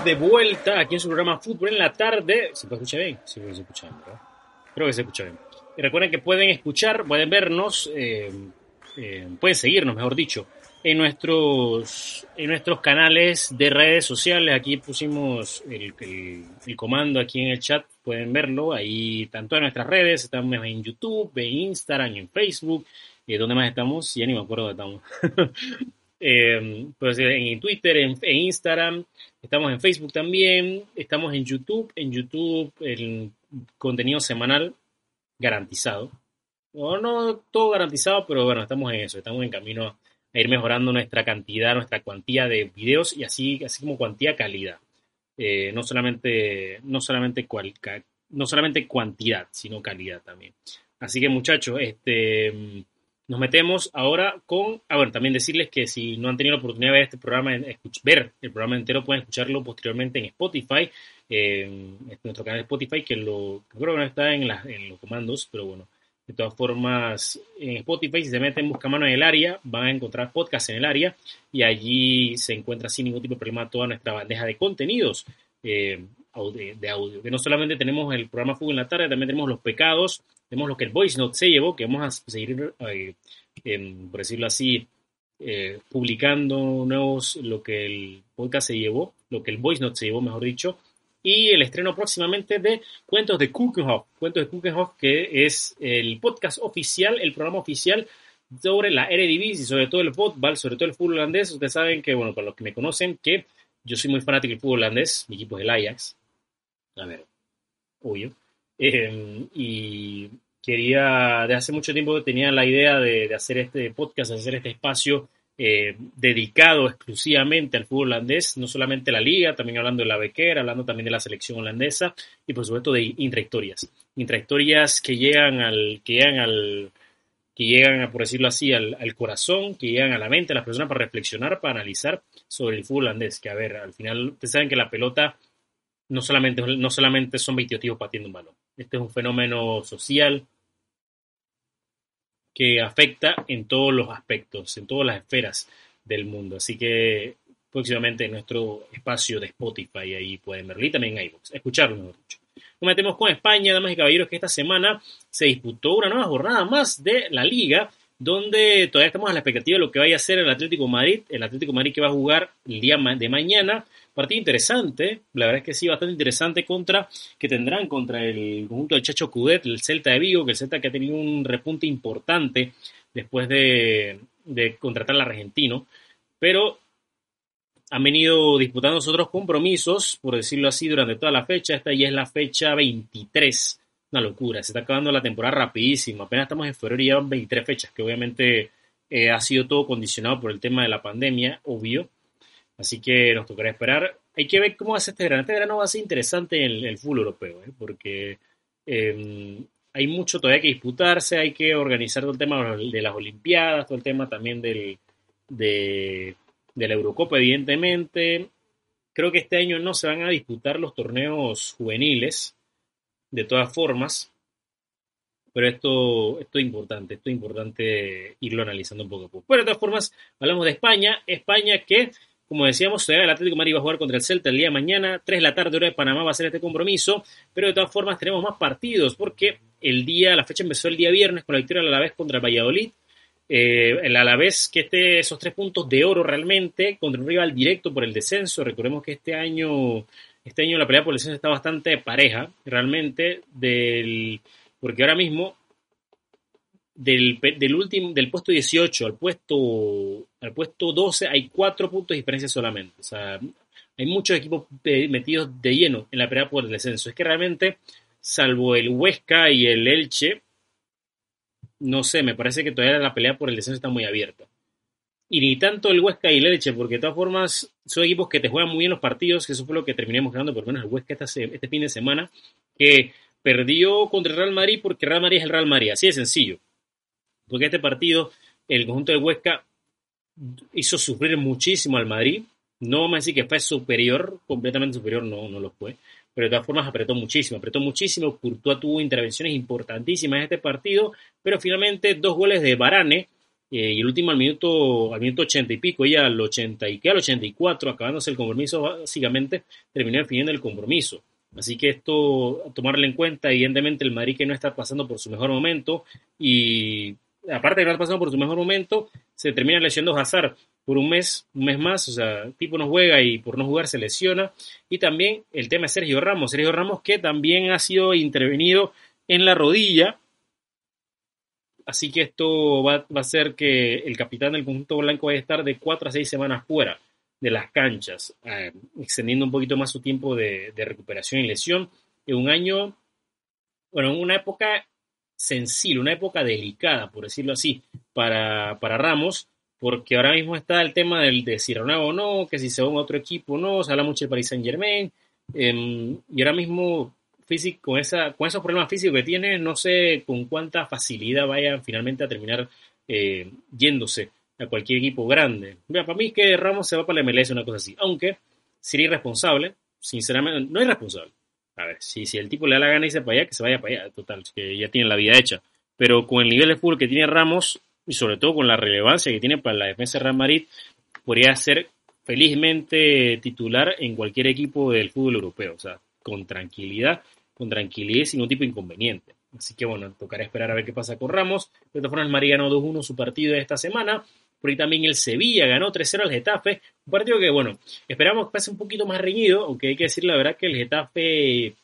estamos de vuelta aquí en su programa Fútbol en la tarde. ¿Se puede escuchar bien? Sí, creo que se escucha bien, ¿verdad? Creo que se escucha bien. Y recuerden que pueden escuchar, pueden vernos, eh, eh, pueden seguirnos, mejor dicho, en nuestros, en nuestros canales de redes sociales. Aquí pusimos el, el- el comando aquí en el chat, pueden verlo. Ahí tanto en nuestras redes, estamos en YouTube, en Instagram, en Facebook. Eh, ¿Dónde más estamos? Ya ni me acuerdo dónde estamos. Pues en Twitter, en, Instagram, estamos en Facebook también, estamos en YouTube, en YouTube el contenido semanal garantizado. No, no todo garantizado, pero bueno, estamos en eso, estamos en camino a ir mejorando nuestra cantidad, nuestra cuantía de videos y así, así como cuantía calidad. Eh, no solamente, no solamente cual- no solamente cantidad, sino calidad también. Así que muchachos, este nos metemos ahora con. Ah, bueno, también decirles que si no han tenido la oportunidad de ver este programa, ver el programa entero, pueden escucharlo posteriormente en Spotify, en nuestro canal de Spotify, que lo creo que no está en, los comandos, pero bueno, de todas formas, en Spotify, si se meten en Buscamano en el área, van a encontrar podcast en el área y allí se encuentra sin ningún tipo de problema toda nuestra bandeja de contenidos eh, de audio. Que no solamente tenemos el programa Fútbol en la tarde, también tenemos los pecados, tenemos lo que el Voice Note se llevó, que vamos a seguir, em, por decirlo así, eh, publicando nuevos, lo que el podcast se llevó, lo que el Voice Note se llevó, mejor dicho, y el estreno próximamente de Cuentos de Kuchenhof, Cuentos de Kuchenhof, que es el podcast oficial, el programa oficial sobre la Eredivisie, sobre todo el fútbol, sobre todo el fútbol holandés. Ustedes saben que, bueno, para los que me conocen, que yo soy muy fanático del fútbol holandés, mi equipo es el Ajax. A ver, obvio. Eh, y quería, de hace mucho tiempo tenía la idea de, hacer este podcast, de hacer este espacio eh, dedicado exclusivamente al fútbol holandés, no solamente la liga, también hablando de la bequera, hablando también de la selección holandesa y por supuesto de intrahistorias. Intrahistorias que llegan al, que llegan al, que llegan, por decirlo así, al, al, corazón, que llegan a la mente de las personas para reflexionar, para analizar sobre el fútbol holandés. Que a ver, al final, ustedes saben que la pelota no solamente, no solamente son 28 tipos partiendo un balón. Este es un fenómeno social, que afecta en todos los aspectos, en todas las esferas del mundo. Así que próximamente en nuestro espacio de Spotify, ahí pueden verlo, y también en iVoox, escucharlo mejor. Nos metemos con España, damas y caballeros, que esta semana se disputó una nueva jornada más de la Liga, donde todavía estamos a la expectativa de lo que vaya a ser el Atlético Madrid, el Atlético Madrid que va a jugar el día de mañana Partido interesante, la verdad es que sí, bastante interesante contra que tendrán contra el conjunto del Chacho Cudet, el Celta de Vigo, que el Celta que ha tenido un repunte importante después de, de contratar al argentino, pero han venido disputando otros compromisos, por decirlo así, durante toda la fecha. Esta ya es la fecha 23. Una locura, se está acabando la temporada rapidísimo. Apenas estamos en febrero y llevan 23 fechas, que obviamente eh, ha sido todo condicionado por el tema de la pandemia, obvio. Así que nos tocará esperar. Hay que ver cómo ser este verano. Este verano va a ser interesante en el, fútbol europeo, ¿eh? porque em, hay mucho todavía que disputarse, hay que organizar todo el tema de las Olimpiadas, todo el tema también del, de, de la Eurocopa, evidentemente. Creo que este año no se van a disputar los torneos juveniles, de todas formas, pero esto, esto es importante, esto es importante irlo analizando un poco a poco. Pero de todas formas, hablamos de España, España que como decíamos, el Atlético de Madrid va a jugar contra el Celta el día de mañana, 3 de la tarde hora de Panamá va a ser este compromiso, pero de todas formas tenemos más partidos porque el día, la fecha empezó el día viernes con la victoria del Alavés contra el Valladolid. Eh, el Alavés que esté esos tres puntos de oro realmente contra un rival directo por el descenso. Recordemos que este año, este año la pelea por el descenso está bastante pareja, realmente, del, porque ahora mismo del, del, último, del puesto 18 al puesto, al puesto 12 hay cuatro puntos de diferencia solamente. O sea, hay muchos equipos metidos de lleno en la pelea por el descenso. Es que realmente, salvo el Huesca y el Elche, no sé, me parece que todavía la pelea por el descenso está muy abierta. Y ni tanto el Huesca y el Elche, porque de todas formas son equipos que te juegan muy bien los partidos, que eso fue lo que terminamos ganando, por lo menos el Huesca este, este fin de semana, que perdió contra el Real Madrid porque Real Madrid es el Real Madrid, así de sencillo porque este partido el conjunto de Huesca hizo sufrir muchísimo al Madrid. No vamos a decir que fue superior, completamente superior, no, no lo fue. Pero de todas formas apretó muchísimo, apretó muchísimo. Courtois tuvo intervenciones importantísimas en este partido, pero finalmente dos goles de Barane eh, y el último al minuto, al minuto 80 y pico, ya al 80 y que al 84, acabándose el compromiso, básicamente terminó definiendo el compromiso. Así que esto, a tomarle en cuenta, evidentemente el Madrid que no está pasando por su mejor momento y aparte de no haber pasado por su mejor momento, se termina lesionando Hazard por un mes, un mes más, o sea, el tipo no juega y por no jugar se lesiona. Y también el tema de Sergio Ramos, Sergio Ramos que también ha sido intervenido en la rodilla. Así que esto va, a hacer que el capitán del conjunto blanco vaya a estar de cuatro a seis semanas fuera de las canchas, eh, extendiendo un poquito más su tiempo de, de recuperación y lesión. En un año, bueno, en una época sensible, una época delicada, por decirlo así, para, para Ramos, porque ahora mismo está el tema del de si o no, que si se va a otro equipo o no, se habla mucho de Paris Saint Germain, em, y ahora mismo físico, con, esa, con esos problemas físicos que tiene, no sé con cuánta facilidad vaya finalmente a terminar eh, yéndose a cualquier equipo grande. Mira, para mí es que Ramos se va para la MLS, una cosa así, aunque sería irresponsable, sinceramente, no es irresponsable, a ver, si, si el tipo le da la gana y se para allá, que se vaya para allá, total, que ya tiene la vida hecha. Pero con el nivel de fútbol que tiene Ramos, y sobre todo con la relevancia que tiene para la defensa de Real Madrid, podría ser felizmente titular en cualquier equipo del fútbol europeo. O sea, con tranquilidad, con tranquilidad y sin ningún tipo inconveniente. Así que bueno, tocará esperar a ver qué pasa con Ramos. De todas formas, ganó 2-1 su partido de esta semana. Por ahí también el Sevilla ganó 3-0 al Getafe. Un partido que, bueno, esperamos que pase un poquito más reñido, aunque hay que decir la verdad que el Getafe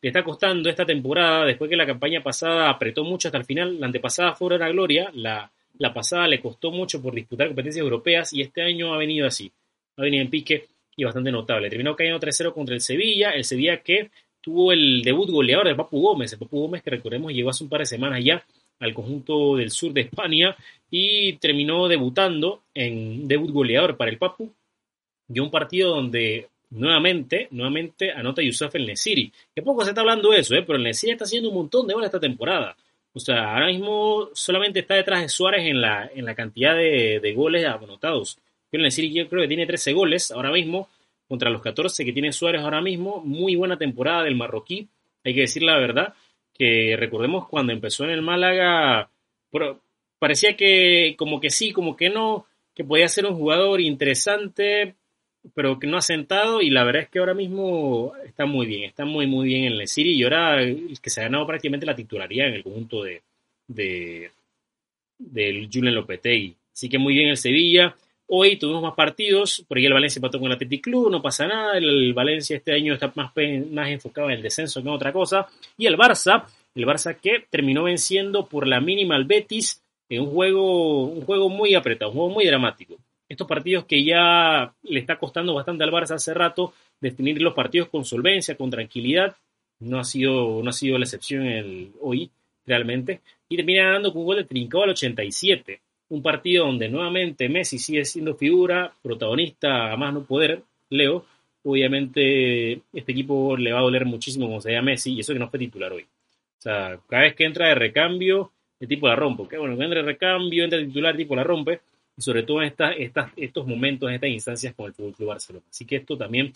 le está costando esta temporada, después que la campaña pasada apretó mucho hasta el final. La antepasada fue una gloria, la, la pasada le costó mucho por disputar competencias europeas y este año ha venido así. Ha venido en pique y bastante notable. Terminó cayendo 3-0 contra el Sevilla. El Sevilla que tuvo el debut goleador de Papu Gómez. El Papu Gómez que recordemos llegó hace un par de semanas ya al conjunto del sur de España y terminó debutando en debut goleador para el Papu. Y un partido donde nuevamente, nuevamente anota Yusuf el Nesiri. Que poco se está hablando eso, ¿eh? pero el Nesiri está haciendo un montón de goles esta temporada. O sea, ahora mismo solamente está detrás de Suárez en la, en la cantidad de, de goles anotados. El Nesiri yo creo que tiene 13 goles ahora mismo contra los 14 que tiene Suárez ahora mismo. Muy buena temporada del marroquí, hay que decir la verdad, que recordemos cuando empezó en el Málaga, parecía que como que sí, como que no, que podía ser un jugador interesante, pero que no ha sentado y la verdad es que ahora mismo está muy bien, está muy muy bien en el City y ahora que se ha ganado prácticamente la titularidad en el conjunto de, de del Julian Lopetegui. Así que muy bien el Sevilla, Hoy tuvimos más partidos, por ahí el Valencia empató con el Athletic Club, no pasa nada, el Valencia este año está más, enfocado en el descenso que en otra cosa, y el Barça, el Barça que terminó venciendo por la mínima al Betis en un juego, un juego muy apretado, un juego muy dramático. Estos partidos que ya le está costando bastante al Barça hace rato, definir los partidos con solvencia, con tranquilidad, no ha sido, no ha sido la excepción el, hoy, realmente, y termina ganando con un gol de Trincao al 87 un partido donde nuevamente Messi sigue siendo figura, protagonista a más no poder, Leo, obviamente este equipo le va a doler muchísimo como se vea Messi y eso que no fue titular hoy. O sea, cada vez que entra de recambio, el tipo la rompe. Que bueno, entra de recambio, entra de titular, el tipo la rompe. Y sobre todo en estos momentos, en estas instancias con el Fútbol Club Barcelona. Así que esto también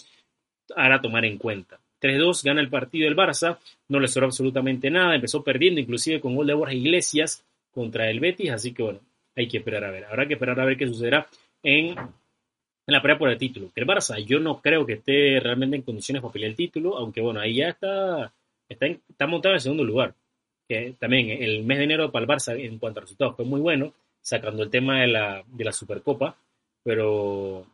hará tomar en cuenta. 3-2 gana el partido del Barça, no le sobró absolutamente nada, empezó perdiendo inclusive con gol de Borja Iglesias contra el Betis, así que bueno, hay que esperar a ver. Habrá que esperar a ver qué sucederá en, la pelea por el título. Que el Barça yo no creo que esté realmente en condiciones para pelear el título, aunque bueno, ahí ya está, está, está montado en segundo lugar. Que también el mes de enero para el Barça en cuanto a resultados fue muy bueno, sacando el tema de la, de la Supercopa, pero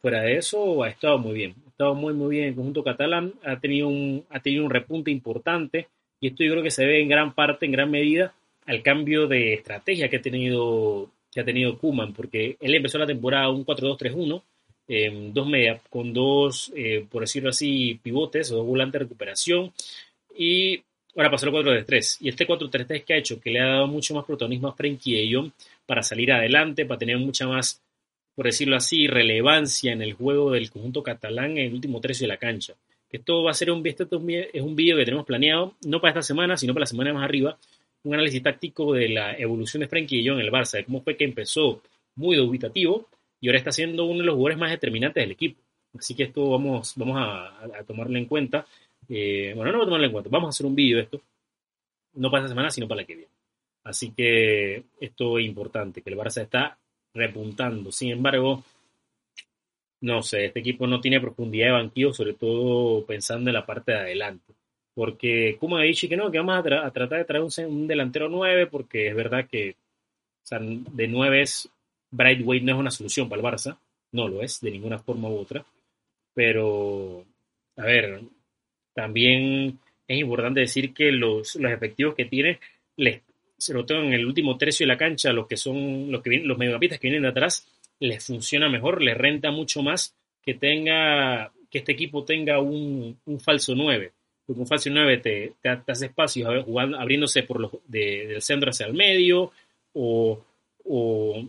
fuera de eso ha estado muy bien. Ha estado muy muy bien el conjunto catalán, ha tenido un, ha tenido un repunte importante y esto yo creo que se ve en gran parte, en gran medida, al cambio de estrategia que ha tenido, que ha tenido Kuman, porque él empezó la temporada un 4-2-3-1, eh, dos medias, con dos, eh, por decirlo así, pivotes o dos volantes de recuperación, y ahora pasó el 4-3-3. Y este 4-3-3 que ha hecho, que le ha dado mucho más protagonismo a Frenkie de Jong para salir adelante, para tener mucha más, por decirlo así, relevancia en el juego del conjunto catalán en el último tercio de la cancha. Esto va a ser un, es un vídeo que tenemos planeado, no para esta semana, sino para la semana más arriba, un análisis táctico de la evolución de Frankie de Jong en el Barça, de cómo fue que empezó muy dubitativo y ahora está siendo uno de los jugadores más determinantes del equipo. Así que esto vamos, vamos a, tomarlo en cuenta. Eh, bueno, no vamos a tomarlo en cuenta, vamos a hacer un vídeo de esto, no para esta semana, sino para la que viene. Así que esto es importante, que el Barça está repuntando. Sin embargo, no sé, este equipo no tiene profundidad de banquillo, sobre todo pensando en la parte de adelante porque como ha dicho que no, que vamos a, tratar de traer un, delantero 9, porque es verdad que de 9 es Brightway no es una solución para el Barça, no lo es de ninguna forma u otra, pero a ver, también es importante decir que los, los efectivos que tiene les, se lo tengo en el último tercio de la cancha, los que son los que vienen, los mediocampistas que vienen de atrás, les funciona mejor, les renta mucho más que tenga que este equipo tenga un, un falso 9 un falso 9 te, te, hace espacios abriéndose por los, del centro hacia el medio o, o,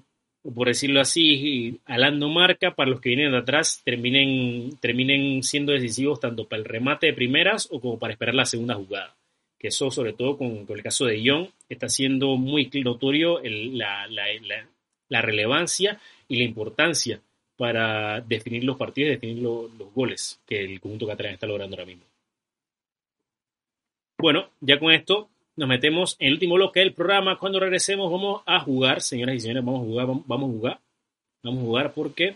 por decirlo así, alando marca para los que vienen de atrás terminen, terminen siendo decisivos tanto para el remate de primeras o como para esperar la segunda jugada. Que eso, sobre todo con, el caso de Young, está siendo muy notorio la, la, la, relevancia y la importancia para definir los partidos definir los goles que el conjunto catalán está logrando ahora mismo. Bueno, ya con esto nos metemos en el último bloque del programa. Cuando regresemos vamos a jugar, señoras y señores, vamos a jugar, vamos a jugar, vamos a jugar porque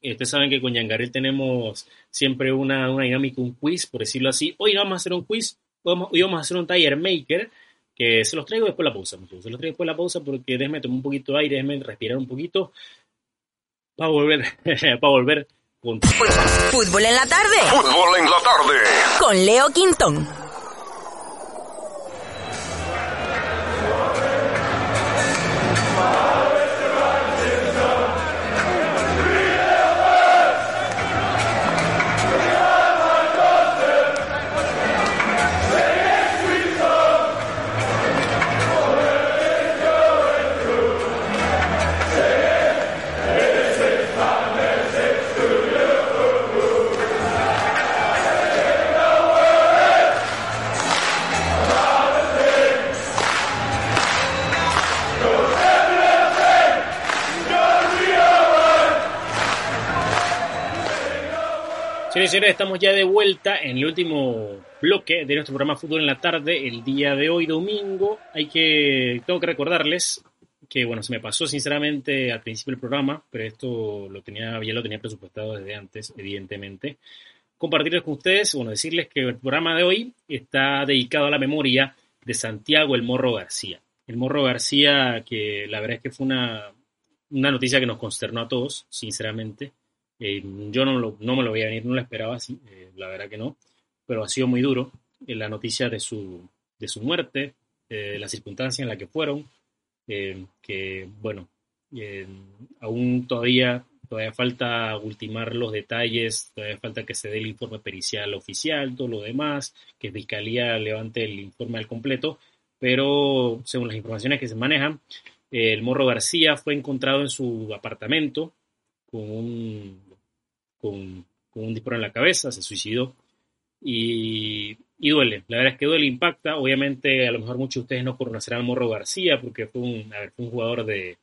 eh, ustedes saben que con Yangarel tenemos siempre una, una dinámica, un quiz, por decirlo así. Hoy no vamos a hacer un quiz, hoy vamos a hacer un Tire Maker, que se los traigo después de la pausa, Se los traigo después de la pausa porque déjenme tomar un poquito de aire, déjenme respirar un poquito para volver, para volver con... Fútbol en la tarde. Fútbol en la tarde. Con Leo Quintón. Y señores, estamos ya de vuelta en el último bloque de nuestro programa Fútbol en la Tarde, el día de hoy, domingo. Hay que, tengo que recordarles que, bueno, se me pasó sinceramente al principio del programa, pero esto lo tenía, ya lo tenía presupuestado desde antes, evidentemente. Compartirles con ustedes, bueno, decirles que el programa de hoy está dedicado a la memoria de Santiago El Morro García. El Morro García, que la verdad es que fue una, una noticia que nos consternó a todos, sinceramente. Eh, yo no, lo, no me lo veía venir, no lo esperaba así, eh, la verdad que no, pero ha sido muy duro eh, la noticia de su, de su muerte, eh, la circunstancia en la que fueron, que bueno, aún todavía, todavía falta ultimar los detalles, todavía falta que se dé el informe pericial oficial, todo lo demás, que Fiscalía levante el informe al completo, pero según las informaciones que se manejan, el Morro García fue encontrado en su apartamento con un, con, con un disparo en la cabeza, se suicidó. Y, y duele, la verdad es que duele, impacta, obviamente a lo mejor muchos de ustedes no conocerán al Morro García porque fue un, a ver, fue un jugador de,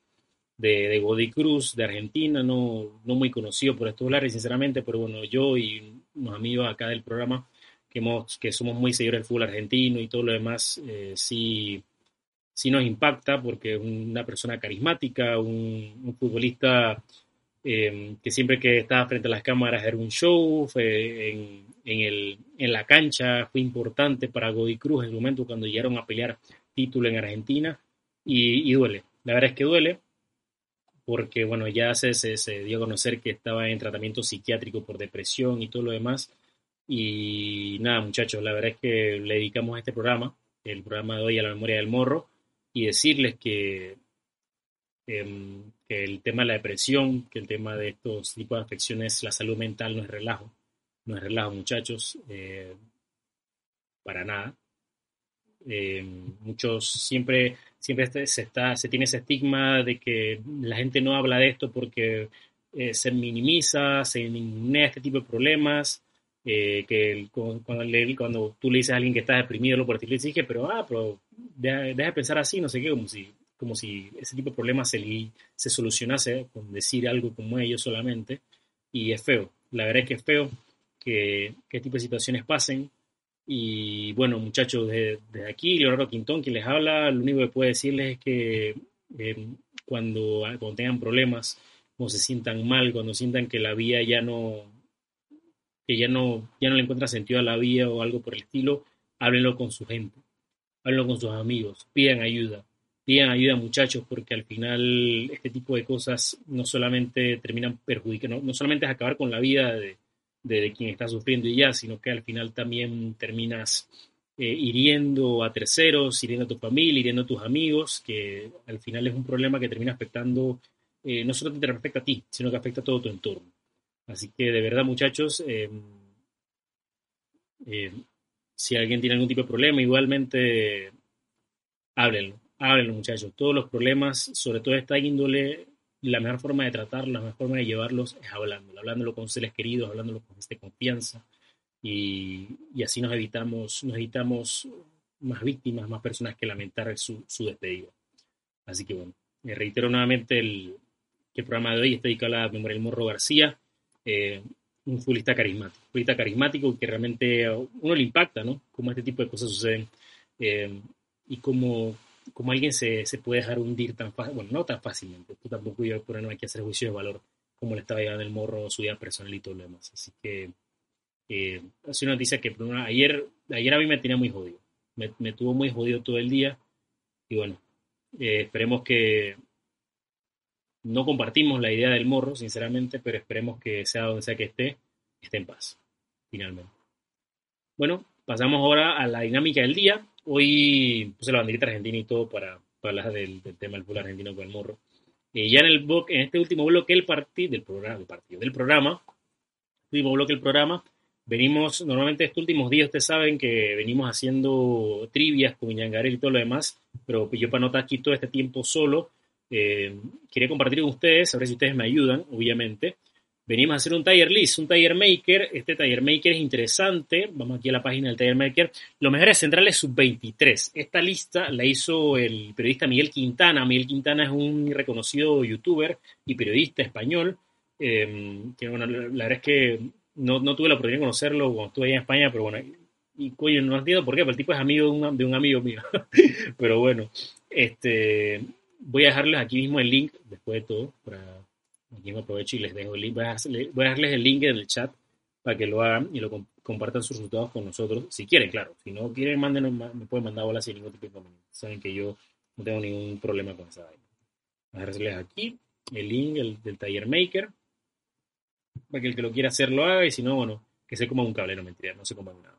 de, de Godoy Cruz, de Argentina, no, no muy conocido por estos lares, sinceramente, pero bueno, yo y unos amigos acá del programa que, hemos, que somos muy seguidores del fútbol argentino y todo lo demás, eh, sí, sí nos impacta porque es una persona carismática, un, un futbolista eh, que siempre que estaba frente a las cámaras era un show, fue en, en, el, en la cancha fue importante para Godoy Cruz en el momento cuando llegaron a pelear título en Argentina y, y duele, la verdad es que duele porque bueno, ya se, se, se, dio a conocer que estaba en tratamiento psiquiátrico por depresión y todo lo demás. Y nada, muchachos, la verdad es que le dedicamos a este programa, el programa de hoy a la memoria del morro, y decirles que, eh, que el tema de la depresión, que el tema de estos tipos de afecciones, la salud mental no es relajo, no es relajo, muchachos, eh, para nada. Eh, muchos siempre siempre se, está, se tiene ese estigma de que la gente no habla de esto porque eh, se minimiza, se ningunea este tipo de problemas, eh, que cuando, le, cuando, tú le dices a alguien que está deprimido, lo por ti le dices, pero, ah, pero deja, deja, de pensar así, no sé qué, como si, como si ese tipo de problemas se, se solucionase con decir algo como ellos solamente, y es feo, la verdad es que es feo que, que este tipo de situaciones pasen, y bueno, muchachos, desde, aquí, Leonardo Quintón, quien les habla, lo único que puedo decirles es que eh, cuando, cuando tengan problemas, o se sientan mal, cuando sientan que la vida ya no, que ya no, ya no le encuentra sentido a la vida o algo por el estilo, háblenlo con su gente, háblenlo con sus amigos, pidan ayuda, pidan ayuda muchachos, porque al final este tipo de cosas no solamente terminan perjudicando, no, solamente es acabar con la vida de, de, quien está sufriendo y ya, sino que al final también terminas eh, hiriendo a terceros, hiriendo a tu familia, hiriendo a tus amigos, que al final es un problema que termina afectando, eh, no solo te afecta a ti, sino que afecta a todo tu entorno. Así que de verdad, muchachos, eh, si alguien tiene algún tipo de problema, igualmente háblenlo, háblenlo, muchachos. Todos los problemas, sobre todo esta índole, la mejor forma de tratarlos, la mejor forma de llevarlos es hablándolo, hablándolo con seres queridos, hablándolo con este confianza y, y, así nos evitamos, nos evitamos más víctimas, más personas que lamentar su, su despedida. Así que bueno, me reitero nuevamente el, que el programa de hoy está dedicado a la memoria del Morro García, eh, un futbolista carismático, futbolista carismático que realmente a uno le impacta, ¿no? Cómo este tipo de cosas suceden eh, y cómo como alguien se, se puede dejar hundir tan fácil, bueno, no tan fácilmente, tú tampoco yo por no hay que hacer juicio de valor como le estaba llevando el morro su vida personal y todo lo demás. Así que eh, sido una noticia que ayer, ayer a mí me tenía muy jodido, me, me tuvo muy jodido todo el día y bueno, eh, esperemos que no compartimos la idea del morro, sinceramente, pero esperemos que sea donde sea que esté, esté en paz, finalmente. Bueno, pasamos ahora a la dinámica del día hoy puse la banderita argentina y todo para, para hablar del, del, tema del fútbol argentino con el morro. Eh, ya en, el en este último bloque del, partido del, programa, partido, del programa, último bloque del programa, venimos, normalmente estos últimos días ustedes saben que venimos haciendo trivias con Iñangarel y todo lo demás, pero yo para notar aquí todo este tiempo solo, eh, quería compartir con ustedes, a ver si ustedes me ayudan, obviamente, venimos a hacer un Tiger List, un Tiger Maker. Este Tiger Maker es interesante. Vamos aquí a la página del Tiger Maker. Los mejores centrales sub-23. Esta lista la hizo el periodista Miguel Quintana. Miguel Quintana es un reconocido youtuber y periodista español. Eh, que, bueno, la verdad es que no, no tuve la oportunidad de conocerlo cuando estuve allá en España, pero bueno, y coño, no entiendo por qué, pero el tipo es amigo de un, de un amigo mío. pero bueno, este, voy a dejarles aquí mismo el link, después de todo, para aquí me aprovecho y les dejo el link. Voy a, a dejarles el link en el chat para que lo hagan y lo compartan sus resultados con nosotros, si quieren, claro. Si no quieren, mándenos, me pueden mandar bolas sin ningún tipo de inconveniente. Saben que yo no tengo ningún problema con esa vaina. Voy a dejarles aquí el link del taller maker para que el que lo quiera hacer lo haga y si no, bueno, que se coma un cable, no mentira, no se coma nada.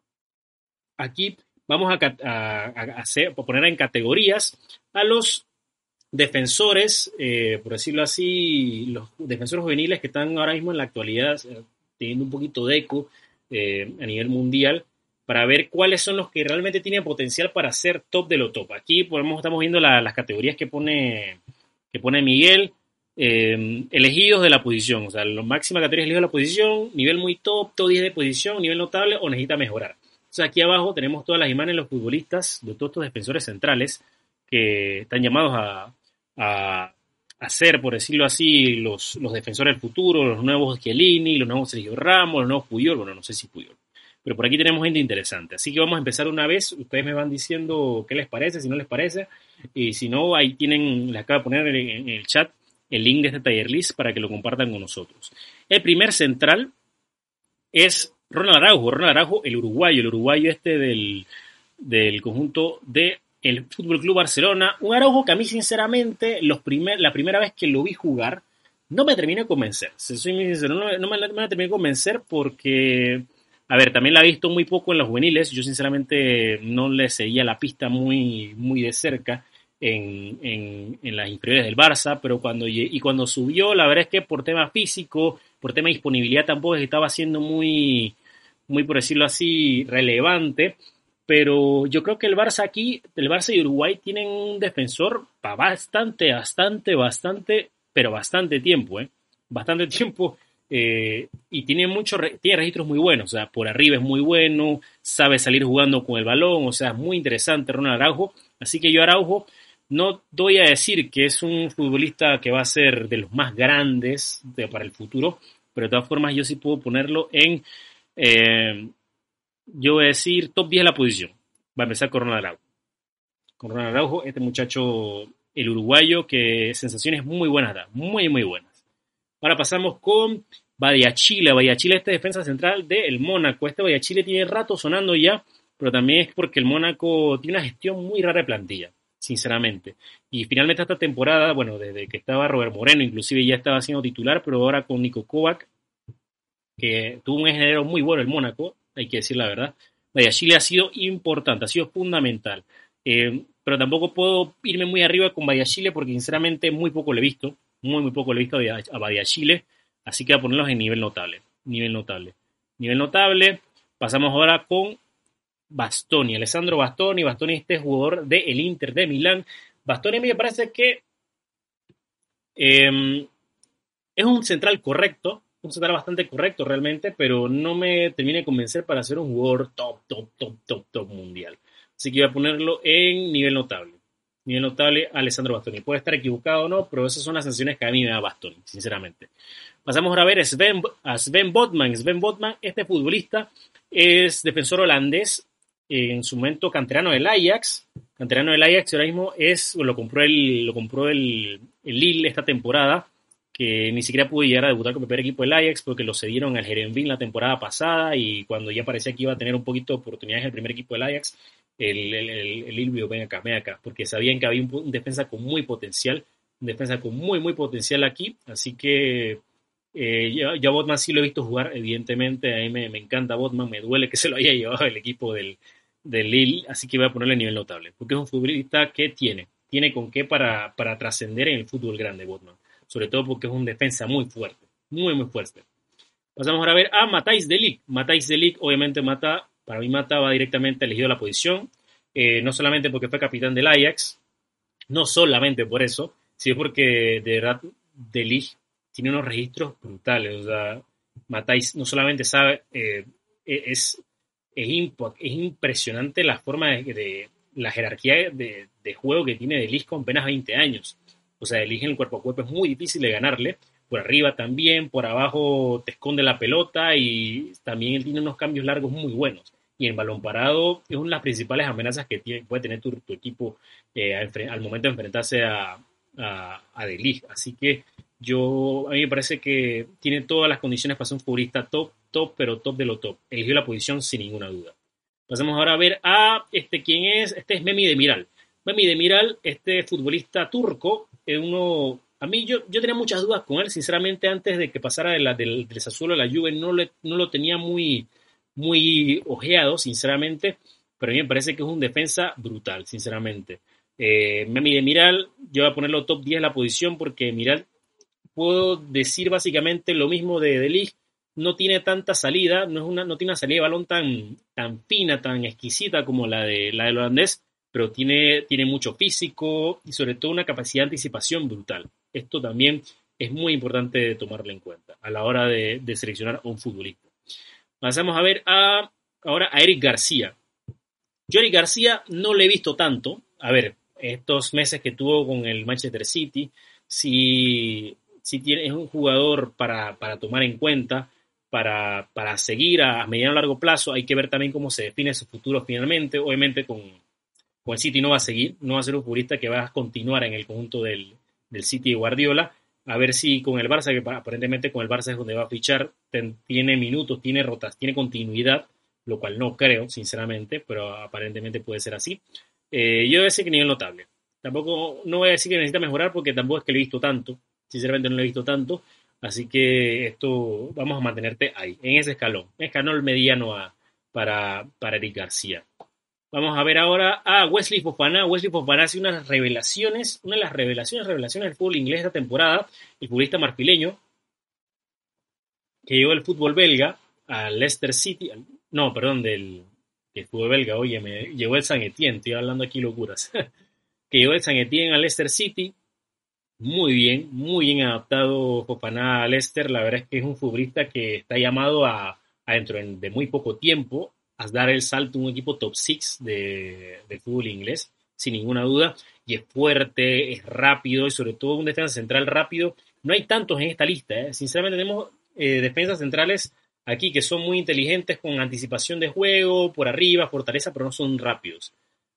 Aquí vamos a, hacer, poner en categorías a los defensores, eh, por decirlo así, los defensores juveniles que están ahora mismo en la actualidad eh, teniendo un poquito de eco eh, a nivel mundial para ver cuáles son los que realmente tienen potencial para ser top de lo top. Aquí estamos viendo las categorías que pone, que pone Miguel, elegidos de la posición, o sea, la máxima categoría elegidos de la posición, nivel muy top, top 10 de posición, nivel notable o necesita mejorar aquí abajo tenemos todas las imágenes de los futbolistas, de todos estos defensores centrales que están llamados a, a, ser, por decirlo así, los, los defensores del futuro, los nuevos Chiellini, los nuevos Sergio Ramos, los nuevos Puyol, bueno, no sé si Puyol. Pero por aquí tenemos gente interesante. Así que vamos a empezar una vez. Ustedes me van diciendo qué les parece, si no les parece. Y si no, ahí tienen, les acabo de poner en el chat el link de este taller list para que lo compartan con nosotros. El primer central es Ronald Araujo, Ronald Araujo, el uruguayo, el uruguayo este del, del conjunto de el Fútbol Club Barcelona. Un Araujo que a mí, sinceramente, los primer, la primera vez que lo vi jugar, no me terminé de convencer. Soy muy sincero, no, me, me terminé de convencer porque, a ver, también la he visto muy poco en los juveniles. Yo, sinceramente, no le seguía la pista muy, muy de cerca. En, en, en, las inferiores del Barça, pero cuando, y cuando subió, la verdad es que por tema físico, por tema de disponibilidad tampoco estaba siendo muy, muy por decirlo así, relevante. Pero yo creo que el Barça aquí, el Barça y Uruguay tienen un defensor para bastante, bastante, bastante, pero bastante tiempo, ¿eh? Bastante tiempo. Eh, y tiene, mucho, tiene registros muy buenos. O sea, por arriba es muy bueno, sabe salir jugando con el balón. O sea, es muy interesante Ronald Araujo. Así que yo Araujo no doy a decir que es un futbolista que va a ser de los más grandes para el futuro, pero de todas formas yo sí puedo ponerlo en eh, yo voy a decir top 10 de la posición. Va a empezar con Ronald Araujo. Con Ronald Araujo, este muchacho, el uruguayo, que sensaciones muy buenas da, muy, muy buenas. Ahora pasamos con Chile Chile este defensa central del Mónaco. Este Chile tiene rato sonando ya, pero también es porque el Mónaco tiene una gestión muy rara de plantilla, sinceramente. Y finalmente esta temporada, bueno, desde que estaba Robert Moreno, inclusive ya estaba siendo titular, pero ahora con Nico Kovac que tuvo un ingeniero muy bueno el Mónaco, hay que decir la verdad. Vaya, Chile ha sido importante, ha sido fundamental. Eh, pero tampoco puedo irme muy arriba con Bahía Chile porque sinceramente muy poco le he visto, muy muy poco le he visto a Bahía Chile, así que voy a ponerlos en nivel notable, nivel notable. Nivel notable, pasamos ahora con Bastoni, Alessandro Bastoni, Bastoni este jugador del Inter de Milán. Bastoni a mí me parece que eh, es un central correcto, un central bastante correcto realmente, pero no me termina de convencer para ser un jugador top, top, top, top, top mundial. Así que voy a ponerlo en nivel notable. Nivel notable, Alessandro Bastoni. Puede estar equivocado o no, pero esas son las sanciones que a mí me da Bastoni, sinceramente. Pasamos ahora a ver a Sven, a Sven Botman. Sven Botman, este futbolista, es defensor holandés, en su momento canterano del Ajax. Canterano del Ajax ahora mismo es, lo compró el, lo compró el, el Lille esta temporada que ni siquiera pudo llegar a debutar con el primer equipo del Ajax porque lo cedieron al Jerenvin la temporada pasada y cuando ya parecía que iba a tener un poquito de oportunidades en el primer equipo del Ajax, el, el, el, el ven acá, ven acá, porque sabían que había un, defensa con muy potencial, un defensa con muy, muy potencial aquí, así que eh, yo, a Botman sí lo he visto jugar, evidentemente, a mí me, me, encanta Botman, me duele que se lo haya llevado el equipo del, del Lille, así que voy a ponerle a nivel notable, porque es un futbolista que tiene, tiene con qué para, para trascender en el fútbol grande Botman sobre todo porque es un defensa muy fuerte, muy, muy fuerte. Pasamos ahora a ver a Matáis Delic. Matáis Delic, obviamente, Mata, para mí Mata va directamente elegido a la posición, eh, no solamente porque fue capitán del Ajax, no solamente por eso, sino porque de verdad Delic tiene unos registros brutales. O sea, Matáis no solamente sabe, eh, es, es, impresionante la forma de, la jerarquía de, de, juego que tiene Delic con apenas 20 años o sea, eligen el cuerpo a cuerpo, es muy difícil de ganarle, por arriba también, por abajo te esconde la pelota y también él tiene unos cambios largos muy buenos. Y en balón parado es una de las principales amenazas que tiene, puede tener tu, equipo eh, al, momento de enfrentarse a, a. Así que yo, a mí me parece que tiene todas las condiciones para ser un futbolista top, top, pero top de lo top. Eligió la posición sin ninguna duda. Pasemos ahora a ver a este quién es. Este es Memi Demiral. Memi Demiral, este futbolista turco, uno. A mí yo, yo tenía muchas dudas con él, sinceramente, antes de que pasara de la, del, del a la Juve, no, le, no lo tenía muy, muy ojeado, sinceramente, pero a mí me parece que es un defensa brutal, sinceramente. Eh, Memi Demiral, yo voy a ponerlo top 10 en la posición porque Miral puedo decir básicamente lo mismo de De Ligt, no tiene tanta salida, no, es una, no tiene una salida de balón tan, tan fina, tan exquisita como la, de, la del holandés, pero tiene, tiene mucho físico y sobre todo una capacidad de anticipación brutal. Esto también es muy importante tomarlo en cuenta a la hora de, de seleccionar a un futbolista. Pasamos a ver a, ahora a Eric García. Yo Eric García no le he visto tanto. A ver, estos meses que tuvo con el Manchester City, si, si es un jugador para, para tomar en cuenta, para, para, seguir a mediano o largo plazo. Hay que ver también cómo se define su futuro finalmente. Obviamente con, con el City no va a seguir, no va a ser un futbolista que va a continuar en el conjunto del, del City de Guardiola. A ver si con el Barça, que aparentemente con el Barça es donde va a fichar, tiene minutos, tiene rotas, tiene continuidad, lo cual no creo, sinceramente, pero aparentemente puede ser así. Eh, yo voy a decir que nivel notable. Tampoco, no voy a decir que necesita mejorar porque tampoco es que lo he visto tanto. Sinceramente no lo he visto tanto. Así que esto vamos a mantenerte ahí, en ese escalón. Escalón mediano para, para Eric García. Vamos a ver ahora a Wesley Fofana. Wesley Fofana hace unas revelaciones, una de las revelaciones, revelaciones del fútbol inglés esta temporada. El futbolista marfileño que llegó del fútbol belga al Leicester City. No, perdón, del, del fútbol belga. Oye, me llegó el San Etienne. Estoy hablando aquí locuras. que llegó el San Etienne al Leicester City muy bien, muy bien adaptado Fofana a Leicester. La verdad es que es un futbolista que está llamado a, a dentro de muy poco tiempo a dar el salto a un equipo top 6 de, de, fútbol inglés, sin ninguna duda. Y es fuerte, es rápido y sobre todo un defensa central rápido. No hay tantos en esta lista. ¿eh? Sinceramente tenemos eh, defensas centrales aquí que son muy inteligentes con anticipación de juego, por arriba, fortaleza, pero no son rápidos.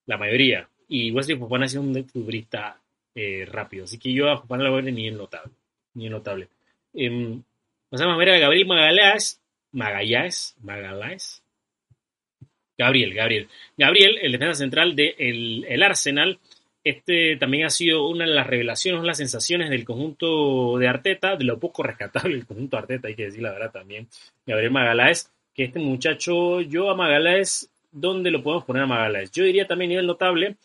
La mayoría. Y Wesley Fofana es un futbolista eh, rápido. Así que yo a Fofana lo voy a ver ni en notable. Ni en notable. Eh, pasamos a ver a Gabriel Magaláes. Magallanes. Magaláes. Gabriel, Gabriel. Gabriel, el defensa central del de el Arsenal. Este también ha sido una de las revelaciones, las sensaciones del conjunto de Arteta, de lo poco rescatable del conjunto de Arteta, hay que decir la verdad también. Gabriel Magaláes, que este muchacho, yo a Magaláes, ¿dónde lo podemos poner a Magaláes? Yo diría también nivel notable,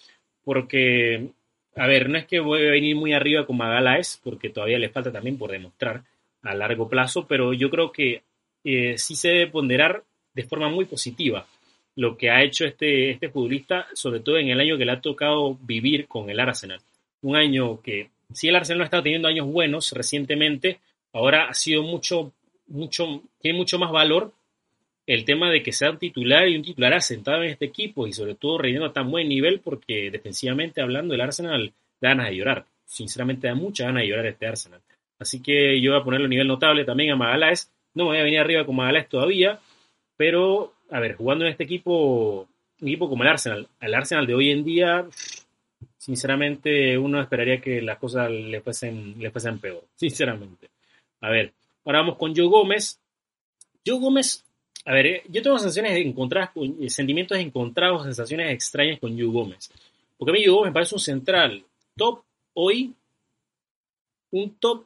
porque a ver, no es que voy a venir muy arriba con Magaláes, porque todavía le falta también por demostrar a largo plazo, pero yo creo que eh, sí se debe ponderar de forma muy positiva lo que ha hecho este, este futbolista, sobre todo en el año que le ha tocado vivir con el Arsenal. Un año que, si el Arsenal ha estado teniendo años buenos recientemente, ahora ha sido mucho, mucho, tiene mucho más valor el tema de que sea un titular y un titular asentado en este equipo y sobre todo rindiendo a tan buen nivel porque defensivamente hablando el Arsenal da ganas de llorar. Sinceramente da mucha ganas de llorar este Arsenal. Así que yo voy a ponerle a nivel notable también a Magaláes. No me voy a venir arriba con Magaláes todavía, pero a ver, jugando en este equipo, un equipo como el Arsenal, el Arsenal de hoy en día, sinceramente uno esperaría que las cosas le fuesen, le fuesen peor, sinceramente. A ver, ahora vamos con Joe Gómez. Joe Gómez a ver, eh, yo tengo sensaciones encontradas, eh, sentimientos encontrados, sensaciones extrañas con Yu Gómez. Porque a mí Yu Gómez me parece un central top hoy, un top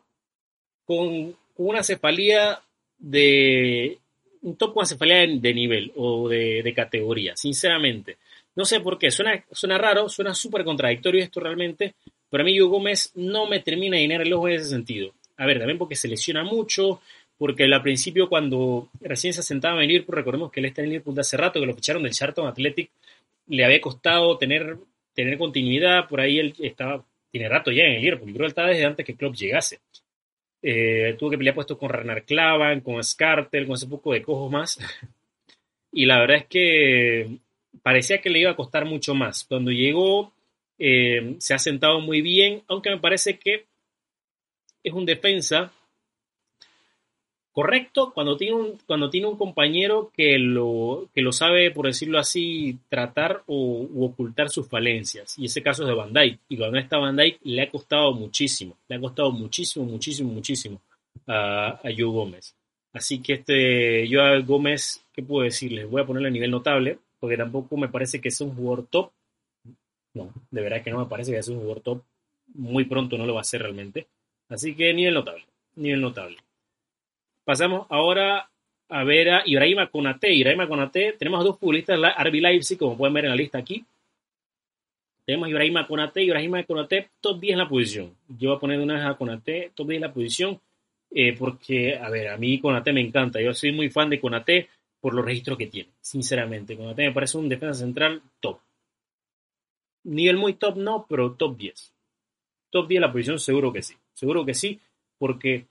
con, con una cefalía de. Un top cefalía de, de nivel o de, de, categoría, sinceramente. No sé por qué, suena, suena raro, suena súper contradictorio esto realmente, pero a mí Yu Gómez no me termina de llenar el ojo en ese sentido. A ver, también porque se lesiona mucho, porque al principio cuando recién se asentaba en Liverpool, recordemos que él está en Liverpool de hace rato, que lo ficharon del Charlton Athletic, le había costado tener, tener continuidad, por ahí él estaba, tiene rato ya en el Liverpool, creo él estaba desde antes que Klopp llegase. Eh, tuvo que pelear puestos con Renar Clavan, con Scartel, con ese poco de cojos más. y la verdad es que parecía que le iba a costar mucho más. Cuando llegó, eh, se ha sentado muy bien, aunque me parece que es un defensa correcto cuando tiene un, cuando tiene un compañero que lo, que lo sabe, por decirlo así, tratar o u ocultar sus falencias. Y ese caso es de Van Dijk. Y cuando está Van Dijk le ha costado muchísimo, le ha costado muchísimo, muchísimo, muchísimo a, a Joe Gómez. Así que este, yo a Gómez, ¿qué puedo decirles? Voy a ponerle a nivel notable, porque tampoco me parece que sea un jugador top. No, de verdad que no me parece que sea un jugador top. Muy pronto no lo va a ser realmente. Así que nivel notable, nivel notable. Pasamos ahora a ver a Ibrahima Konate. Ibrahima Konate, tenemos dos futbolistas RB Leipzig, como pueden ver en la lista aquí. Tenemos a Ibrahima Konate, Ibrahima Konate, top 10 en la posición. Yo voy a poner de una vez a Konate, top 10 en la posición, eh, porque, a ver, a mí Konate me encanta. Yo soy muy fan de Konate por los registros que tiene, sinceramente. Konate me parece un defensa central top. Nivel muy top no, pero top 10. Top 10 en la posición, seguro que sí. Seguro que sí, porque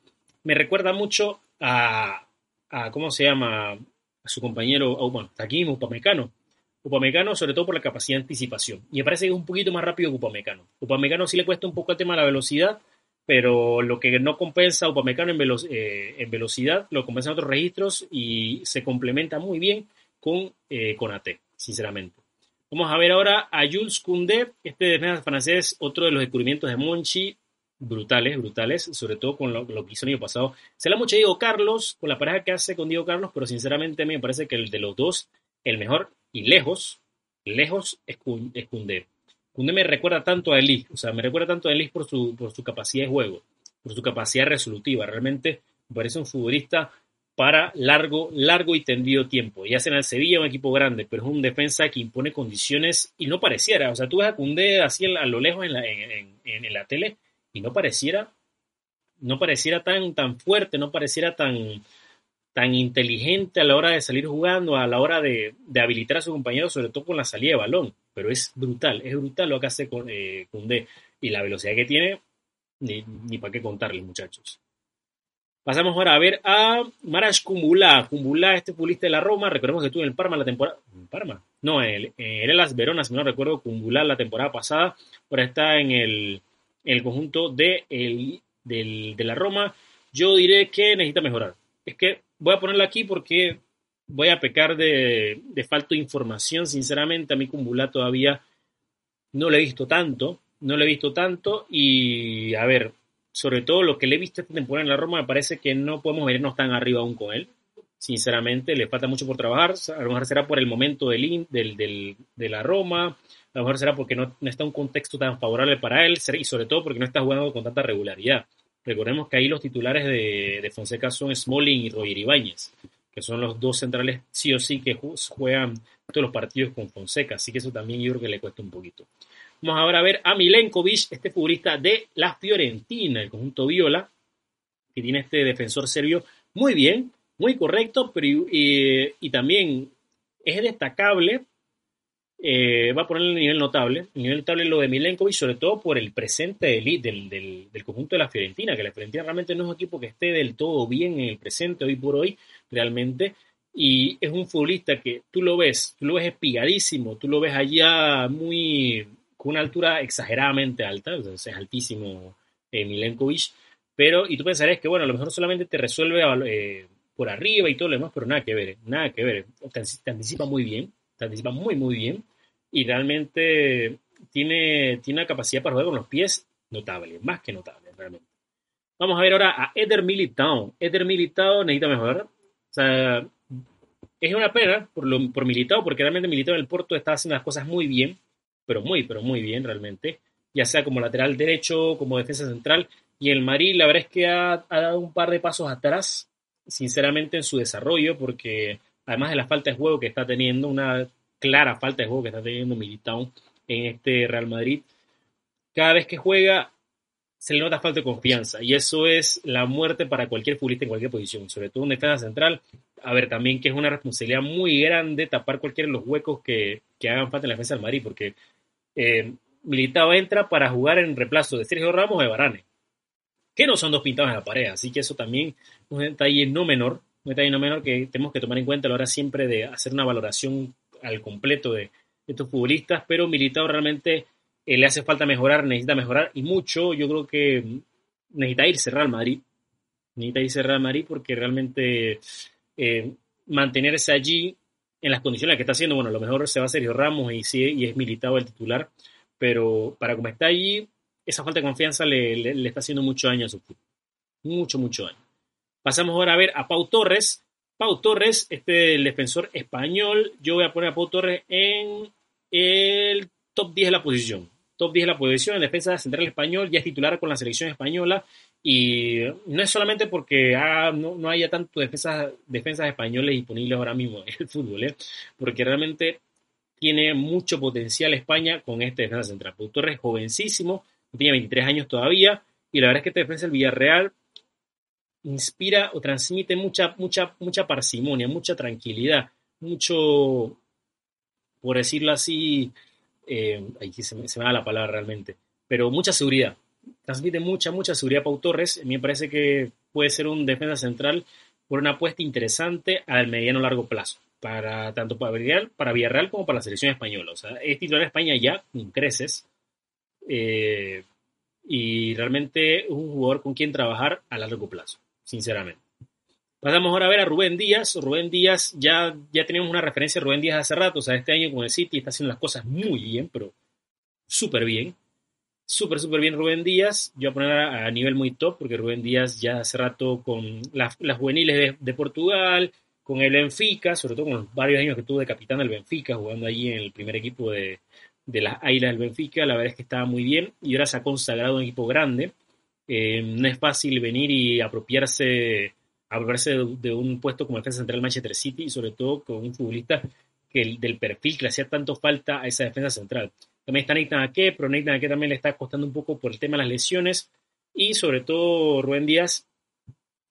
me recuerda mucho a, a ¿cómo se llama? A su compañero, oh, bueno, Takim Upamecano. Upamecano, sobre todo por la capacidad de anticipación. Y me parece que es un poquito más rápido que Upamecano. Upamecano sí le cuesta un poco el tema de la velocidad, pero lo que no compensa Upamecano en, eh, en velocidad, lo compensa en otros registros y se complementa muy bien con, eh, con AT, sinceramente. Vamos a ver ahora a Jules Koundé, este defensa francés, otro de los descubrimientos de Monchi, brutales, brutales, sobre todo con lo, lo que hizo el año pasado. Se le ha mucho a Diego Carlos, con la pareja que hace con Diego Carlos, pero sinceramente a mí me parece que el de los dos, el mejor y lejos, lejos es, Koundé. Koundé me recuerda tanto a Elis, o sea, me recuerda tanto a Elis por su, por su capacidad de juego, por su capacidad resolutiva. Realmente me parece un futbolista para largo, largo y tendido tiempo. Ya sea en el Sevilla, un equipo grande, pero es un defensa que impone condiciones y no pareciera. O sea, tú ves a Koundé así a lo lejos en la, en, en la tele y no pareciera, no pareciera tan, tan fuerte, no pareciera tan, tan inteligente a la hora de salir jugando, a la hora de, de, habilitar a su compañero, sobre todo con la salida de balón. Pero es brutal, es brutal lo que hace con eh. Y la velocidad que tiene, ni, ni para qué contarles, muchachos. Pasamos ahora a ver a Marash Kumbula. Kumbula, este futbolista de la Roma. Recordemos que estuvo en el Parma la temporada. ¿En Parma? No, en el, en Las Verona, si no recuerdo, Kumbula la temporada pasada. Ahora está en el, en el conjunto de, el, del, de la Roma. Yo diré que necesita mejorar. Es que voy a ponerlo aquí porque voy a pecar de, de falta de información. Sinceramente, a mí Kumbula todavía no lo he visto tanto. No lo he visto tanto. Y a ver, sobre todo lo que le he visto esta temporada en la Roma, me parece que no podemos vernos tan arriba aún con él. Sinceramente, le falta mucho por trabajar. A lo mejor será por el momento del, del, del, de la Roma. A lo mejor será porque no, está un contexto tan favorable para él. Y sobre todo porque no está jugando con tanta regularidad. Recordemos que ahí los titulares de, Fonseca son Smalling y Roger Ibáñez, que son los dos centrales sí o sí que juegan todos los partidos con Fonseca. Así que eso también yo creo que le cuesta un poquito. Vamos ahora a ver a Milenkovic, este futbolista de la Fiorentina, el conjunto Viola, que tiene este defensor serbio muy bien, muy correcto, pero y también es destacable. Eh, va a ponerle el nivel notable. El nivel notable lo de Milenkovic, sobre todo por el presente del, del, del, conjunto de la Fiorentina, que la Fiorentina realmente no es un equipo que esté del todo bien en el presente hoy por hoy, realmente. Y es un futbolista que tú lo ves, tú lo ves espigadísimo, tú lo ves allá muy con una altura exageradamente alta, es altísimo eh, Milenkovic, pero, y tú pensarías que, bueno, a lo mejor solamente te resuelve eh, por arriba y todo lo demás, pero nada que ver, nada que ver, te, te, anticipa muy bien, te anticipa muy, muy bien, y realmente tiene, tiene una capacidad para jugar con los pies notable, más que notable, realmente. Vamos a ver ahora a Eder Militao. Eder Militao necesita mejorar. O sea, es una pena por, lo, por Militao, porque realmente Militao en el Porto está haciendo las cosas muy bien pero muy, pero muy bien realmente, ya sea como lateral derecho, como defensa central. Y el Madrid, la verdad es que ha, ha, dado un par de pasos atrás, sinceramente, en su desarrollo, porque además de la falta de juego que está teniendo, una clara falta de juego que está teniendo Militao en este Real Madrid, cada vez que juega se le nota falta de confianza y eso es la muerte para cualquier futbolista en cualquier posición, sobre todo un defensa central. A ver, también que es una responsabilidad muy grande tapar cualquiera de los huecos que, que hagan falta en la defensa del Madrid, porque eh, Militao entra para jugar en reemplazo de Sergio Ramos de Varane, que no son dos pintados en la pared, así que eso también es un detalle no menor, un detalle no menor que tenemos que tomar en cuenta a la hora siempre de hacer una valoración al completo de, estos futbolistas, pero Militao realmente eh, le hace falta mejorar, necesita mejorar y mucho, yo creo que necesita irse Real Madrid, Necesita irse Real Madrid porque realmente eh, mantenerse allí en las condiciones que está haciendo, bueno, lo mejor se va a Sergio Ramos y, sí, es militado el titular, pero para como está allí, esa falta de confianza le, está haciendo mucho daño a su fútbol. Mucho, mucho daño. Pasamos ahora a ver a Pau Torres. Pau Torres, este el defensor español, yo voy a poner a Pau Torres en el top 10 de la posición. Top 10 de la posición en defensa central español, ya es titular con la selección española y no es solamente porque no, haya tanto defensas, defensas españoles disponibles ahora mismo en el fútbol, ¿eh? porque realmente tiene mucho potencial España con este defensa central. Pau Torres jovencísimo, tiene 23 años todavía y la verdad es que este defensa del Villarreal inspira o transmite mucha, mucha, mucha parsimonia, mucha tranquilidad, mucho, por decirlo así, eh, se me, se me da la palabra realmente, pero mucha seguridad. Transmite mucha, mucha seguridad Pau Torres. A mí me parece que puede ser un defensa central por una apuesta interesante al mediano largo plazo, para tanto para Villarreal, para Villarreal como para la selección española. O sea, es titular de España ya con creces. Eh, y realmente es un jugador con quien trabajar a largo plazo, sinceramente. Pasamos ahora a ver a Rubén Díaz. Rubén Díaz, ya, ya tenemos una referencia a Rubén Díaz hace rato, o sea, este año con el City está haciendo las cosas muy bien, pero súper bien. Súper, súper bien Rubén Díaz. Yo voy a poner a, nivel muy top, porque Rubén Díaz ya hace rato con las, juveniles de, Portugal, con el Benfica, sobre todo con los varios años que tuvo de capitán del Benfica, jugando allí en el primer equipo de, de las Águilas del Benfica, la verdad es que estaba muy bien y ahora se ha consagrado un equipo grande. Eh, no es fácil venir y apropiarse apropiarse de, un puesto como defensa central Manchester City y sobre todo con un futbolista que del perfil que le hacía tanto falta a esa defensa central. También está Nathan Ake, pero Nathan Ake también le está costando un poco por el tema de las lesiones y sobre todo Rubén Díaz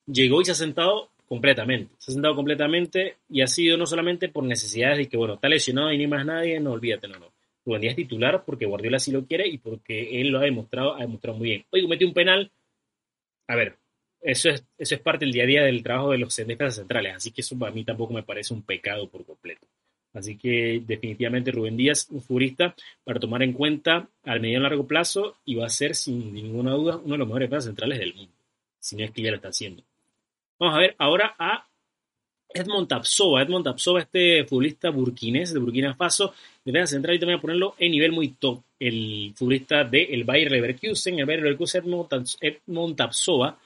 llegó y se ha sentado completamente, se ha sentado completamente y ha sido no solamente por necesidades de que, bueno, está lesionado y ni más nadie, no olvídate, no, no. Rubén Díaz es titular porque Guardiola sí lo quiere y porque él lo ha demostrado, ha demostrado muy bien. Hoy cometió un penal, a ver, eso es, eso es parte del día a día del trabajo de los defensas centrales, así que eso para mí tampoco me parece un pecado por completo. Así que definitivamente Rubén Díaz, un futbolista para tomar en cuenta al medio y largo plazo y va a ser sin ninguna duda uno de los mejores centrales del mundo, si no es que ya lo está haciendo. Vamos a ver ahora a Edmond Tapsoba. Edmond Tapsoba, este futbolista burkinés de Burkina Faso, defensa central y también a ponerlo en nivel muy top. El futbolista del el Bayer Leverkusen, el Bayer Leverkusen Edmond Tapsoba,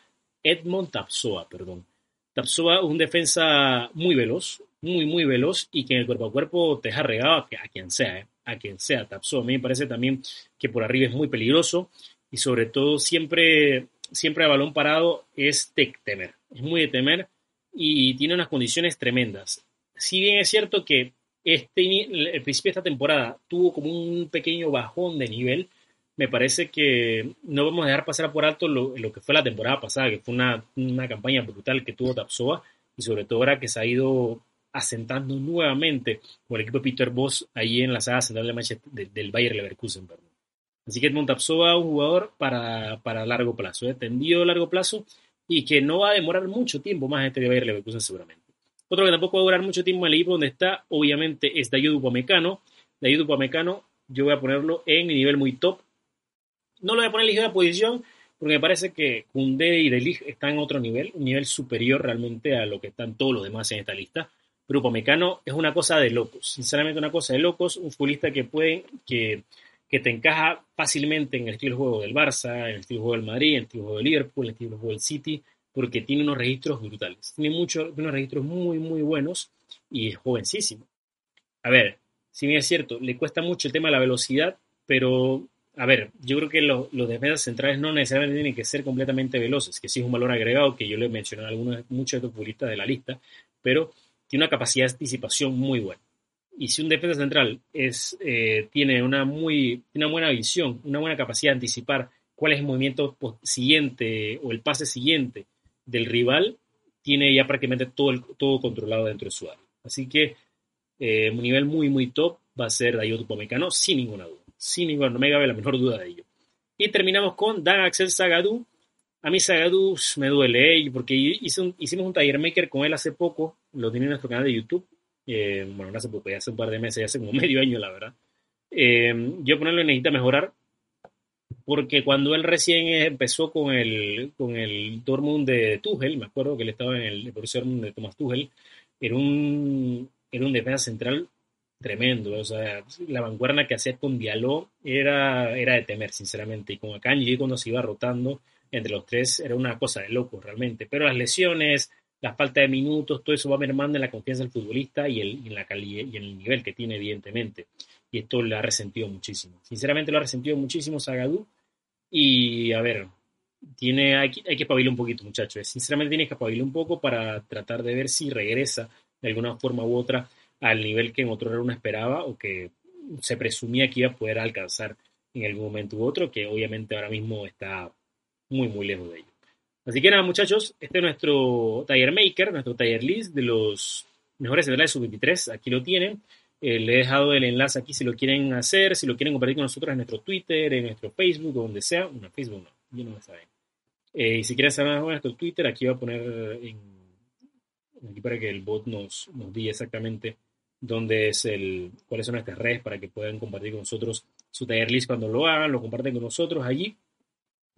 Edmond Tapsoa, perdón. Tapsoa es un defensa muy veloz, muy, muy veloz y que en el cuerpo a cuerpo te deja regado a, quien sea, eh, a quien sea. Tapsoa a mí me parece también que por arriba es muy peligroso y sobre todo siempre, siempre a balón parado es de temer, es muy de temer y tiene unas condiciones tremendas. Si bien es cierto que este, el principio de esta temporada tuvo como un pequeño bajón de nivel, me parece que no vamos a dejar pasar por alto lo, que fue la temporada pasada, que fue una, campaña brutal que tuvo Tapsoa y sobre todo ahora que se ha ido asentando nuevamente por el equipo de Peter Boss ahí en la saga central de del Bayer Leverkusen. Así que Edmond Tapsoa un jugador para, para largo plazo, ¿eh? tendido largo plazo y que no va a demorar mucho tiempo más este de Bayer Leverkusen seguramente. Otro que tampoco va a durar mucho tiempo en el equipo donde está, obviamente, es David Upamecano. David Upamecano, yo voy a ponerlo en nivel muy top, no lo voy a poner en ligera posición porque me parece que Kunde y Delig están en otro nivel, un nivel superior realmente a lo que están todos los demás en esta lista. Grupo Mecano es una cosa de locos, sinceramente una cosa de locos, un futbolista que puede, que, que te encaja fácilmente en el estilo de juego del Barça, en el estilo de juego del Madrid, en el estilo de juego del Liverpool, en el estilo de juego del City, porque tiene unos registros brutales, tiene muchos, unos registros muy, muy buenos y es jovencísimo. A ver, si bien es cierto, le cuesta mucho el tema de la velocidad, pero a ver, yo creo que los, defensas centrales no necesariamente tienen que ser completamente veloces, que sí es un valor agregado que yo le mencioné a algunos, muchos de futbolistas de la lista, pero tiene una capacidad de anticipación muy buena. Y si un defensa central es, eh, tiene una, muy, una buena visión, una buena capacidad de anticipar cuál es el movimiento siguiente o el pase siguiente del rival, tiene ya prácticamente todo, todo controlado dentro de su área. Así que eh, un nivel muy, muy top va a ser Dayot Pomecano, sin ninguna duda sin ninguna, no me cabe la menor duda de ello. Y terminamos con Dan Axel Zagadou. A mí Zagadou me duele, porque hicimos un taller maker con él hace poco, lo tiene en nuestro canal de YouTube. Eh, bueno, no hace poco, ya hace un par de meses, ya hace como medio año, la verdad. Eh, yo ponerlo necesita mejorar. porque cuando él recién empezó con el, con el Dortmund de Tuchel, me acuerdo que él estaba en el Dortmund de Thomas Tuchel, era un, era un defensa central tremendo, o sea, la vanguardia que hacía con Diallo era, era de temer, sinceramente, y con Akanji cuando se iba rotando entre los tres era una cosa de loco realmente, pero las lesiones, la falta de minutos, todo eso va mermando en la confianza del futbolista y, el, en la calidad y en el nivel que tiene evidentemente, y esto le ha resentido muchísimo, sinceramente lo ha resentido muchísimo Zagadou, y a ver, tiene, hay, hay que espabilar un poquito muchachos, sinceramente tiene que espabilar un poco para tratar de ver si regresa de alguna forma u otra al nivel que en otro era uno esperaba o que se presumía que iba a poder alcanzar en algún momento u otro, que obviamente ahora mismo está muy, muy lejos de ello. Así que nada, muchachos, este es nuestro Taller Maker, nuestro Taller List de los mejores centrales sub-23. Aquí lo tienen. Eh, le he dejado el enlace aquí si lo quieren hacer, si lo quieren compartir con nosotros en nuestro Twitter, en nuestro Facebook, donde sea. Bueno, Facebook no, yo no lo saben. Eh, y si quieren saber más de nuestro Twitter, aquí va a poner en, aquí para que el bot nos, nos diga exactamente dónde es el, cuáles son nuestras redes para que puedan compartir con nosotros su taller list cuando lo hagan, lo comparten con nosotros allí.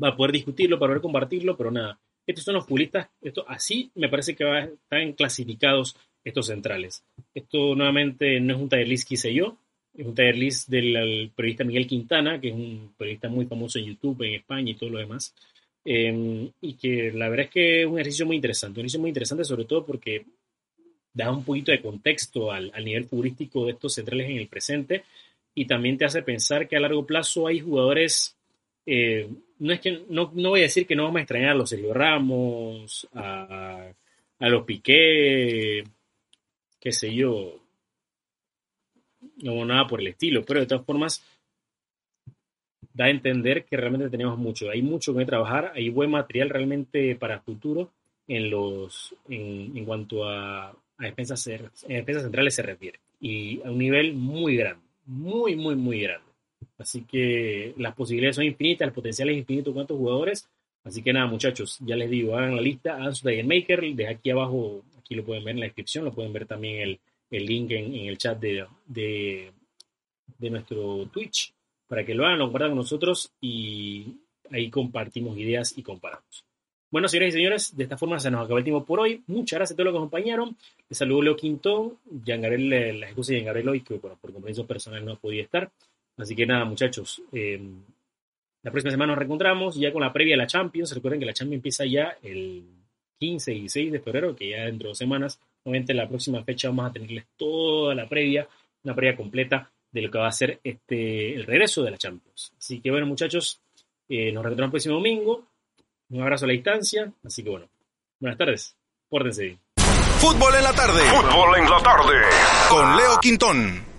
Va a poder discutirlo, para poder compartirlo, pero nada. Estos son los futbolistas, esto así me parece que va, están clasificados estos centrales. Esto nuevamente no es un taller list que hice yo, es un taller list del periodista Miguel Quintana, que es un periodista muy famoso en YouTube, en España y todo lo demás. Eh, y que la verdad es que es un ejercicio muy interesante, un ejercicio muy interesante sobre todo porque da un poquito de contexto al, nivel futbolístico de estos centrales en el presente y también te hace pensar que a largo plazo hay jugadores, eh, no es que, no, no, voy a decir que no vamos a extrañar a los Sergio Ramos, a, a los Piqué, qué sé yo, no nada por el estilo, pero de todas formas da a entender que realmente tenemos mucho, hay mucho que trabajar, hay buen material realmente para futuro en los en, en cuanto a a defensas, defensas centrales se refiere. Y a un nivel muy grande, muy, muy, muy grande. Así que las posibilidades son infinitas, el potencial es infinito con estos jugadores. Así que nada, muchachos, ya les digo, hagan la lista, hagan su Tiger Maker, de aquí abajo, aquí lo pueden ver en la descripción, lo pueden ver también el, el link en, el chat de, de, nuestro Twitch, para que lo hagan, lo compartan con nosotros y ahí compartimos ideas y comparamos. Bueno, señores y señores, de esta forma se nos acabó el tiempo por hoy. Muchas gracias a todos los que acompañaron. Les saludo Leo Quintón, Jean Gabriel, la excusa de Jean Gabriel hoy, que bueno, por compromisos personales no podía estar. Así que nada, muchachos, eh, la próxima semana nos reencontramos ya con la previa de la Champions. Recuerden que la Champions empieza ya el 15 y 16 de febrero, que ya dentro de dos semanas. Obviamente, la próxima fecha vamos a tenerles toda la previa, una previa completa de lo que va a ser este, el regreso de la Champions. Así que bueno, muchachos, eh, nos reencontramos el próximo domingo. Un abrazo a la distancia. Así que bueno, buenas tardes. Pórtense bien. Fútbol en la tarde. Fútbol en la tarde. Con Leo Quintón.